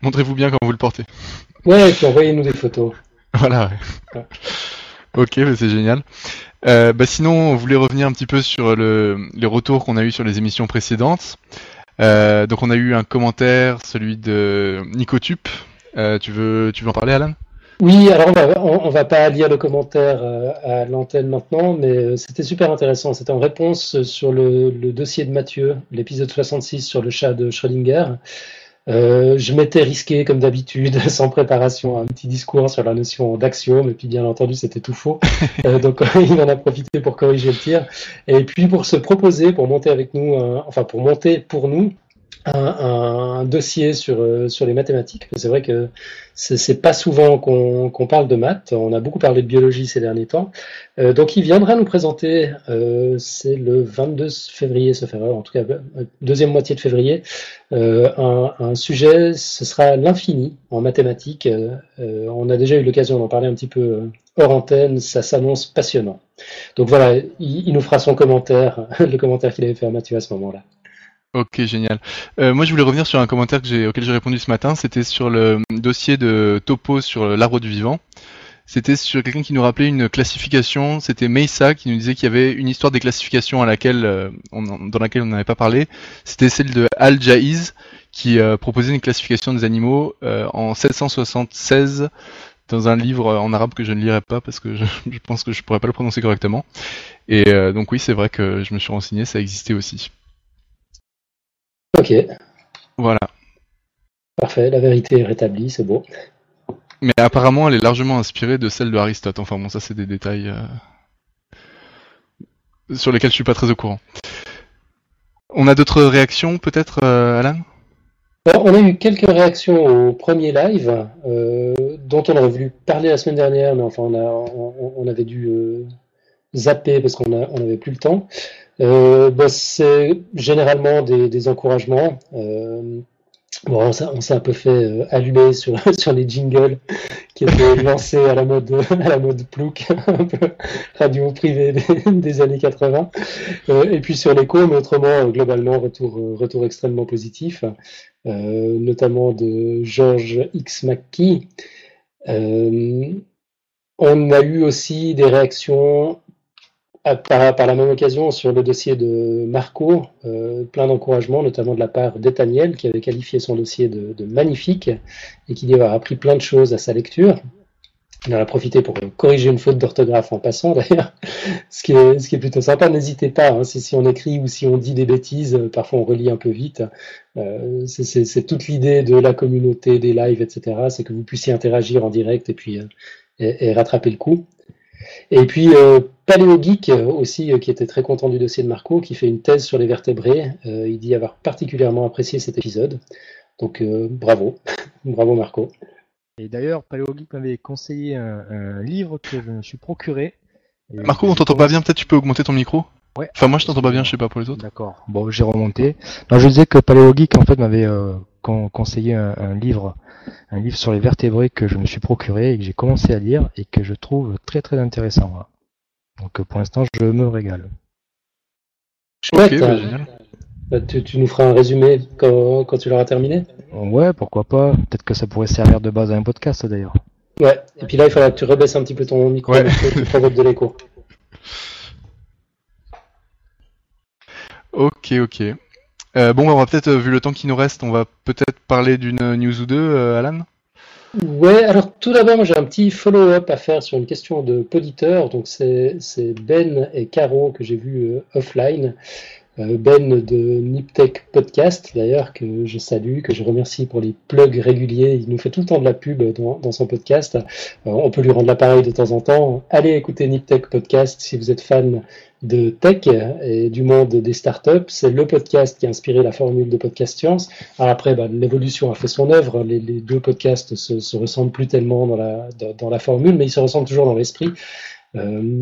montrez-vous bien quand vous le portez. Ouais, et puis envoyez-nous des photos. *laughs* Voilà. Ok, bah, c'est génial. Euh, bah sinon, on voulait revenir un petit peu sur le, les retours qu'on a eu sur les émissions précédentes. donc on a eu un commentaire, celui de Nicotup. tu veux, tu veux en parler, Alan? Oui, alors on va, on, va pas lire le commentaire euh, à l'antenne maintenant, mais euh, c'était super intéressant. C'était en réponse sur le, dossier de Mathieu, l'épisode 66 sur le chat de Schrödinger. Euh, je m'étais risqué, comme d'habitude, *laughs* sans préparation, un petit discours sur la notion d'axiome, et puis bien entendu, c'était tout faux. *laughs* donc, *laughs* il en a profité pour corriger le tir, et puis pour se proposer, pour monter avec nous, enfin pour monter pour nous un, dossier sur, euh, sur les mathématiques. C'est vrai que c'est pas souvent qu'on parle de maths. On a beaucoup parlé de biologie ces derniers temps. Euh, donc il viendra nous présenter, euh, c'est le 22 février, ce faire en tout cas deuxième moitié de février, un, un, sujet, ce sera l'infini en mathématiques. on a déjà eu l'occasion d'en parler un petit peu hors antenne, ça s'annonce passionnant. Donc voilà, il, il, nous fera son commentaire, *laughs* le commentaire qu'il avait fait à Mathieu à ce moment-là. Ok, génial. Euh, moi, je voulais revenir sur un commentaire que auquel j'ai répondu ce matin. C'était sur le dossier de Topo sur l'arbre du vivant. C'était sur quelqu'un qui nous rappelait une classification. C'était Mesa qui nous disait qu'il y avait une histoire des classifications à laquelle, euh, dans laquelle on n'avait pas parlé. C'était celle de Al Jaiz qui euh, proposait une classification des animaux en 776 dans un livre en arabe que je ne lirai pas parce que je, *laughs* je pense que je pourrais pas le prononcer correctement. Et donc oui, c'est vrai que je me suis renseigné, ça existait aussi. Ok. Voilà. Parfait, la vérité est rétablie, c'est beau. Mais apparemment, elle est largement inspirée de celle de Aristote. Enfin bon, ça c'est des détails euh, sur lesquels je suis pas très au courant. On a d'autres réactions peut-être, euh, Alan On a eu quelques réactions au premier live, euh, dont on aurait voulu parler la semaine dernière, mais enfin on, avait dû zapper parce qu'on n'avait plus le temps. Euh, bah, c'est généralement des, des encouragements. Euh, bon, on s'est un peu fait euh, allumer sur, *laughs* sur les jingles qui étaient *laughs* lancés à la mode *laughs* à la mode plouc, un peu radio privée des, des années 80. Euh, et puis sur l'écho, mais autrement, globalement, retour, retour extrêmement positif, euh, notamment de George X. McKee. on a eu aussi des réactions par, la même occasion, sur le dossier de Marco, euh, plein d'encouragement, notamment de la part d'Etaniel, qui avait qualifié son dossier de, magnifique et qui dit avoir appris plein de choses à sa lecture. Il en a profité pour corriger une faute d'orthographe en passant *laughs* d'ailleurs, ce, qui est, plutôt sympa. N'hésitez pas, hein, si, on écrit ou si on dit des bêtises, parfois on relit un peu vite. Euh, c'est toute l'idée de la communauté, des lives, etc. C'est que vous puissiez interagir en direct et puis euh, rattraper le coup. Et puis euh, Paléogeek euh, aussi, euh, qui était très content du dossier de Marco, qui fait une thèse sur les vertébrés. Euh, il dit avoir particulièrement apprécié cet épisode. Donc bravo, *laughs* bravo Marco. Et d'ailleurs, Paléogeek m'avait conseillé un, livre que je me suis procuré. Marco, on t'entend pas bien, peut-être tu peux augmenter ton micro Ouais. Enfin, moi je t'entends pas bien, je sais pas pour les autres. D'accord. Bon, j'ai remonté. Non, je disais que Paléogeek en fait m'avait conseillé un, livre un livre sur les vertébrés que je me suis procuré et que j'ai commencé à lire et que je trouve très très intéressant. Donc pour l'instant, je me régale. Chouette. Bah, génial. Bah, tu, nous feras un résumé quand, quand tu l'auras terminé Ouais, pourquoi pas. Peut-être que ça pourrait servir de base à un podcast d'ailleurs. Ouais, et puis là, il faudra que tu rebaisses un petit peu ton micro ouais. parce que tu provoques de l'écho. Ok, ok. Euh, bon, on va peut-être, euh, vu le temps qui nous reste, on va peut-être parler d'une news ou deux, euh, Alan? Ouais, alors tout d'abord, j'ai un petit follow-up à faire sur une question de poditeur. Donc, c'est Ben et Caro que j'ai vu offline. Ben de Niptech Podcast, d'ailleurs, que je salue, que je remercie pour les plugs réguliers. Il nous fait tout le temps de la pub dans, son podcast. on peut lui rendre l'appareil de temps en temps. Allez écouter Niptech Podcast si vous êtes fan de tech et du monde des startups. C'est le podcast qui a inspiré la formule de Podcast Science. après, bah, l'évolution a fait son œuvre. Les, deux podcasts se, se, ressemblent plus tellement dans la, formule, mais ils se ressemblent toujours dans l'esprit. Euh,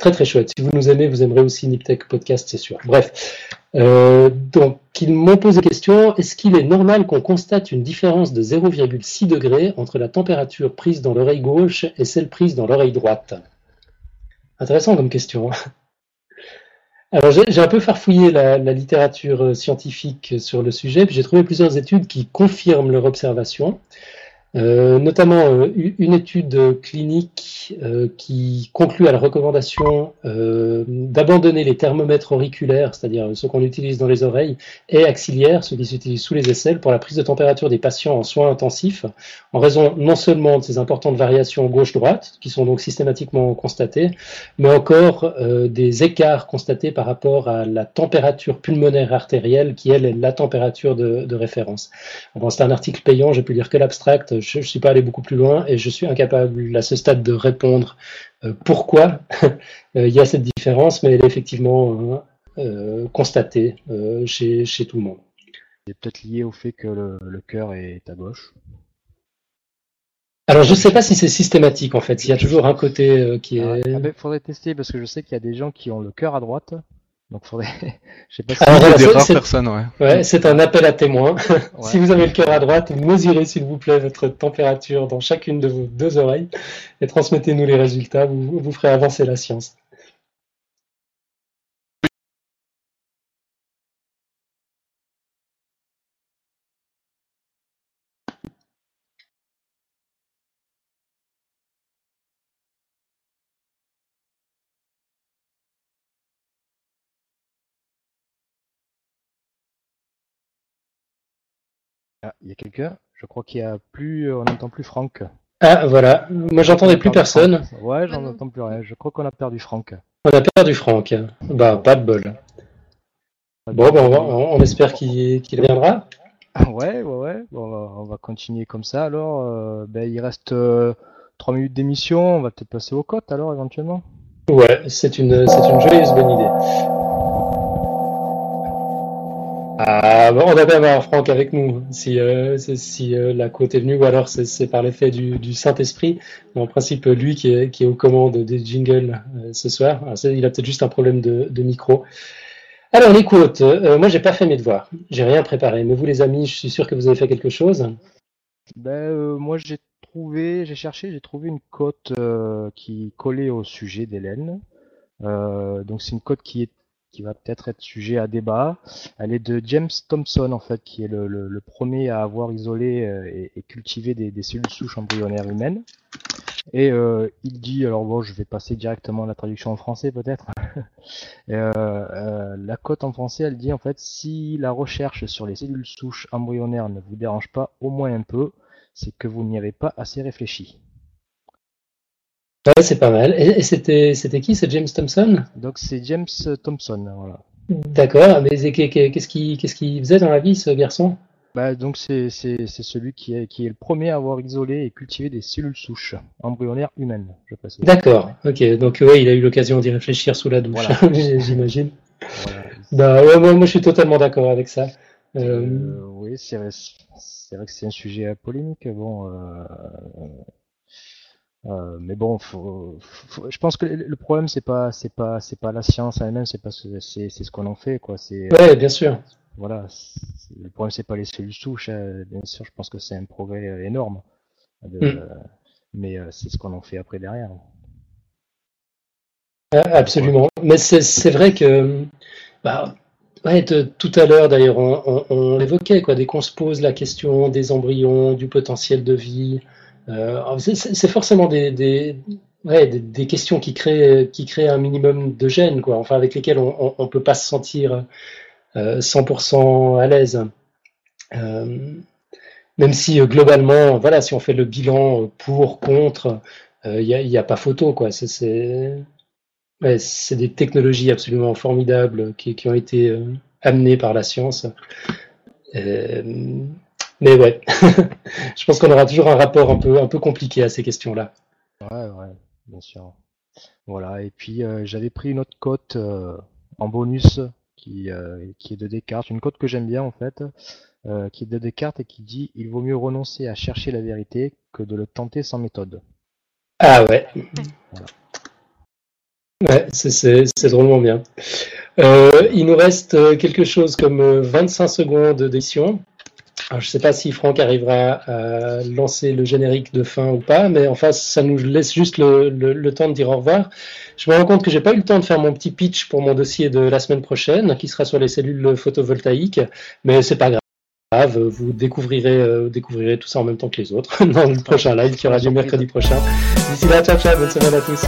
très très chouette. Si vous nous aimez, vous aimerez aussi Niptech Podcast, c'est sûr. Bref. Euh, donc, ils m'ont posé question, est-ce qu'il est normal qu'on constate une différence de 0,6 degrés entre la température prise dans l'oreille gauche et celle prise dans l'oreille droite? Intéressant comme question. Hein. Alors j'ai un peu farfouillé la, littérature euh, scientifique sur le sujet, puis j'ai trouvé plusieurs études qui confirment leur observation. Euh, notamment euh, une étude clinique euh, qui conclut à la recommandation d'abandonner les thermomètres auriculaires, c'est-à-dire ceux qu'on utilise dans les oreilles, et axillaires, ceux qui s'utilisent sous les aisselles, pour la prise de température des patients en soins intensifs, en raison non seulement de ces importantes variations gauche-droite, qui sont donc systématiquement constatées, mais encore des écarts constatés par rapport à la température pulmonaire artérielle, qui elle est la température de, de référence. Bon, C'est un article payant, j'ai pu lire que l'abstract je ne suis pas allé beaucoup plus loin et je suis incapable à ce stade de répondre euh, pourquoi *laughs* euh, il y a cette différence, mais elle est effectivement euh, constatée chez, tout le monde. C'est peut-être lié au fait que le, cœur est à gauche. Alors je ne sais pas si c'est systématique en fait, il y a toujours un côté qui ah, est... Il ah ben, faudrait tester parce que je sais qu'il y a des gens qui ont le cœur à droite donc faudrait, *laughs* je sais pas si Alors, des rares personnes, ouais. ouais c'est un appel à témoins. *laughs* si vous avez le cœur à droite, mesurez s'il vous plaît votre température dans chacune de vos deux oreilles et transmettez-nous les résultats. Vous, vous ferez avancer la science. Ah, il y a quelqu'un Je crois qu'il y a plus, on n'entend plus Franck. Ah voilà, moi j'entendais plus personne. Ouais, j'en entends plus rien. Je crois qu'on a perdu Franck. On a perdu Franck. Bah pas de bol. Bon, bah, on, espère qu'il reviendra. *laughs* Ouais, ouais, ouais. on va continuer comme ça. Alors, euh, ben, il reste 3 euh, minutes d'émission. On va peut-être passer aux cotes alors éventuellement. Ouais, c'est une, c'est une joyeuse bonne idée. Ah, on a bien Franck avec nous, si, euh, euh, la côte est venue, ou alors c'est par l'effet du, Saint-Esprit. En principe, lui qui est, aux commandes des jingles euh, ce soir, ah, il a peut-être juste un problème de, de micro. Alors les quotes, moi j'ai pas fait mes devoirs, j'ai rien préparé, mais vous les amis, je suis sûr que vous avez fait quelque chose. Ben, moi j'ai trouvé, j'ai cherché, j'ai trouvé une cote qui collait au sujet d'Hélène. donc c'est une cote qui est qui va peut-être être sujet à débat. Elle est de James Thompson, en fait, qui est le, premier à avoir isolé euh, et, cultivé des, cellules souches embryonnaires humaines. Et euh, il dit, alors bon, je vais passer directement à la traduction en français peut-être. *laughs* euh, la cote en français, elle dit en fait, si la recherche sur les cellules souches embryonnaires ne vous dérange pas au moins un peu, c'est que vous n'y avez pas assez réfléchi. Ouais, c'est pas mal. Et, c'était, c'était qui C'est James Thompson? Donc c'est James Thompson, voilà. D'accord, mais qu'est-ce qu'il faisait dans la vie, ce garçon? Bah, donc c'est, celui qui est, qui est le premier à avoir isolé et cultivé des cellules souches embryonnaires humaines, je précise. D'accord, ok, donc ouais, il a eu l'occasion d'y réfléchir sous la douche, *laughs* j'imagine. Bah, ouais, moi, moi, je suis totalement d'accord avec ça. Euh... Euh, oui, c'est vrai, c'est vrai que c'est un sujet polémique. Bon, euh, euh, mais bon, faut, je pense que le problème c'est pas c'est pas c'est pas la science elle-même, c'est pas c'est c'est ce qu'on en fait quoi. C'est ouais, bien sûr. Voilà, le problème c'est pas les cellules souches, hein. bien sûr. Je pense que c'est un progrès euh, énorme, mm. mais euh, c'est ce qu'on en fait après derrière. Ah, absolument. Mais c'est vrai que bah, ouais, tout à l'heure d'ailleurs on, on, on l'évoquait quoi, dès qu'on se pose la question des embryons, du potentiel de vie. Euh, c'est forcément des, des, questions qui créent, qui créent un minimum de gêne, quoi, enfin, avec lesquelles on ne peut pas se sentir euh, 100% à l'aise. Euh, même si euh, globalement, voilà, si on fait le bilan pour, contre, il n'y a, pas photo. C'est des technologies absolument formidables qui, ont été euh, amenées par la science. Euh, mais ouais, *laughs* je pense qu'on aura toujours un rapport un peu, un peu compliqué à ces questions-là. Ouais, ouais, bien sûr. Voilà, et puis euh, j'avais pris une autre cote en bonus qui, qui est de Descartes, une cote que j'aime bien en fait, qui est de Descartes et qui dit il vaut mieux renoncer à chercher la vérité que de le tenter sans méthode. Ah ouais. Ouais, c'est drôlement bien. Euh, il nous reste euh, quelque chose comme 25 euh, secondes d'édition. Je ne sais pas si Franck arrivera à lancer le générique de fin ou pas, mais enfin, ça nous laisse juste le, temps de dire au revoir. Je me rends compte que j'ai pas eu le temps de faire mon petit pitch pour mon dossier de la semaine prochaine, qui sera sur les cellules photovoltaïques, mais c'est pas grave. Vous découvrirez, découvrirez tout ça en même temps que les autres *laughs* dans le prochain live qui aura lieu mercredi prochain. D'ici là, ciao, ciao, bonne semaine à tous.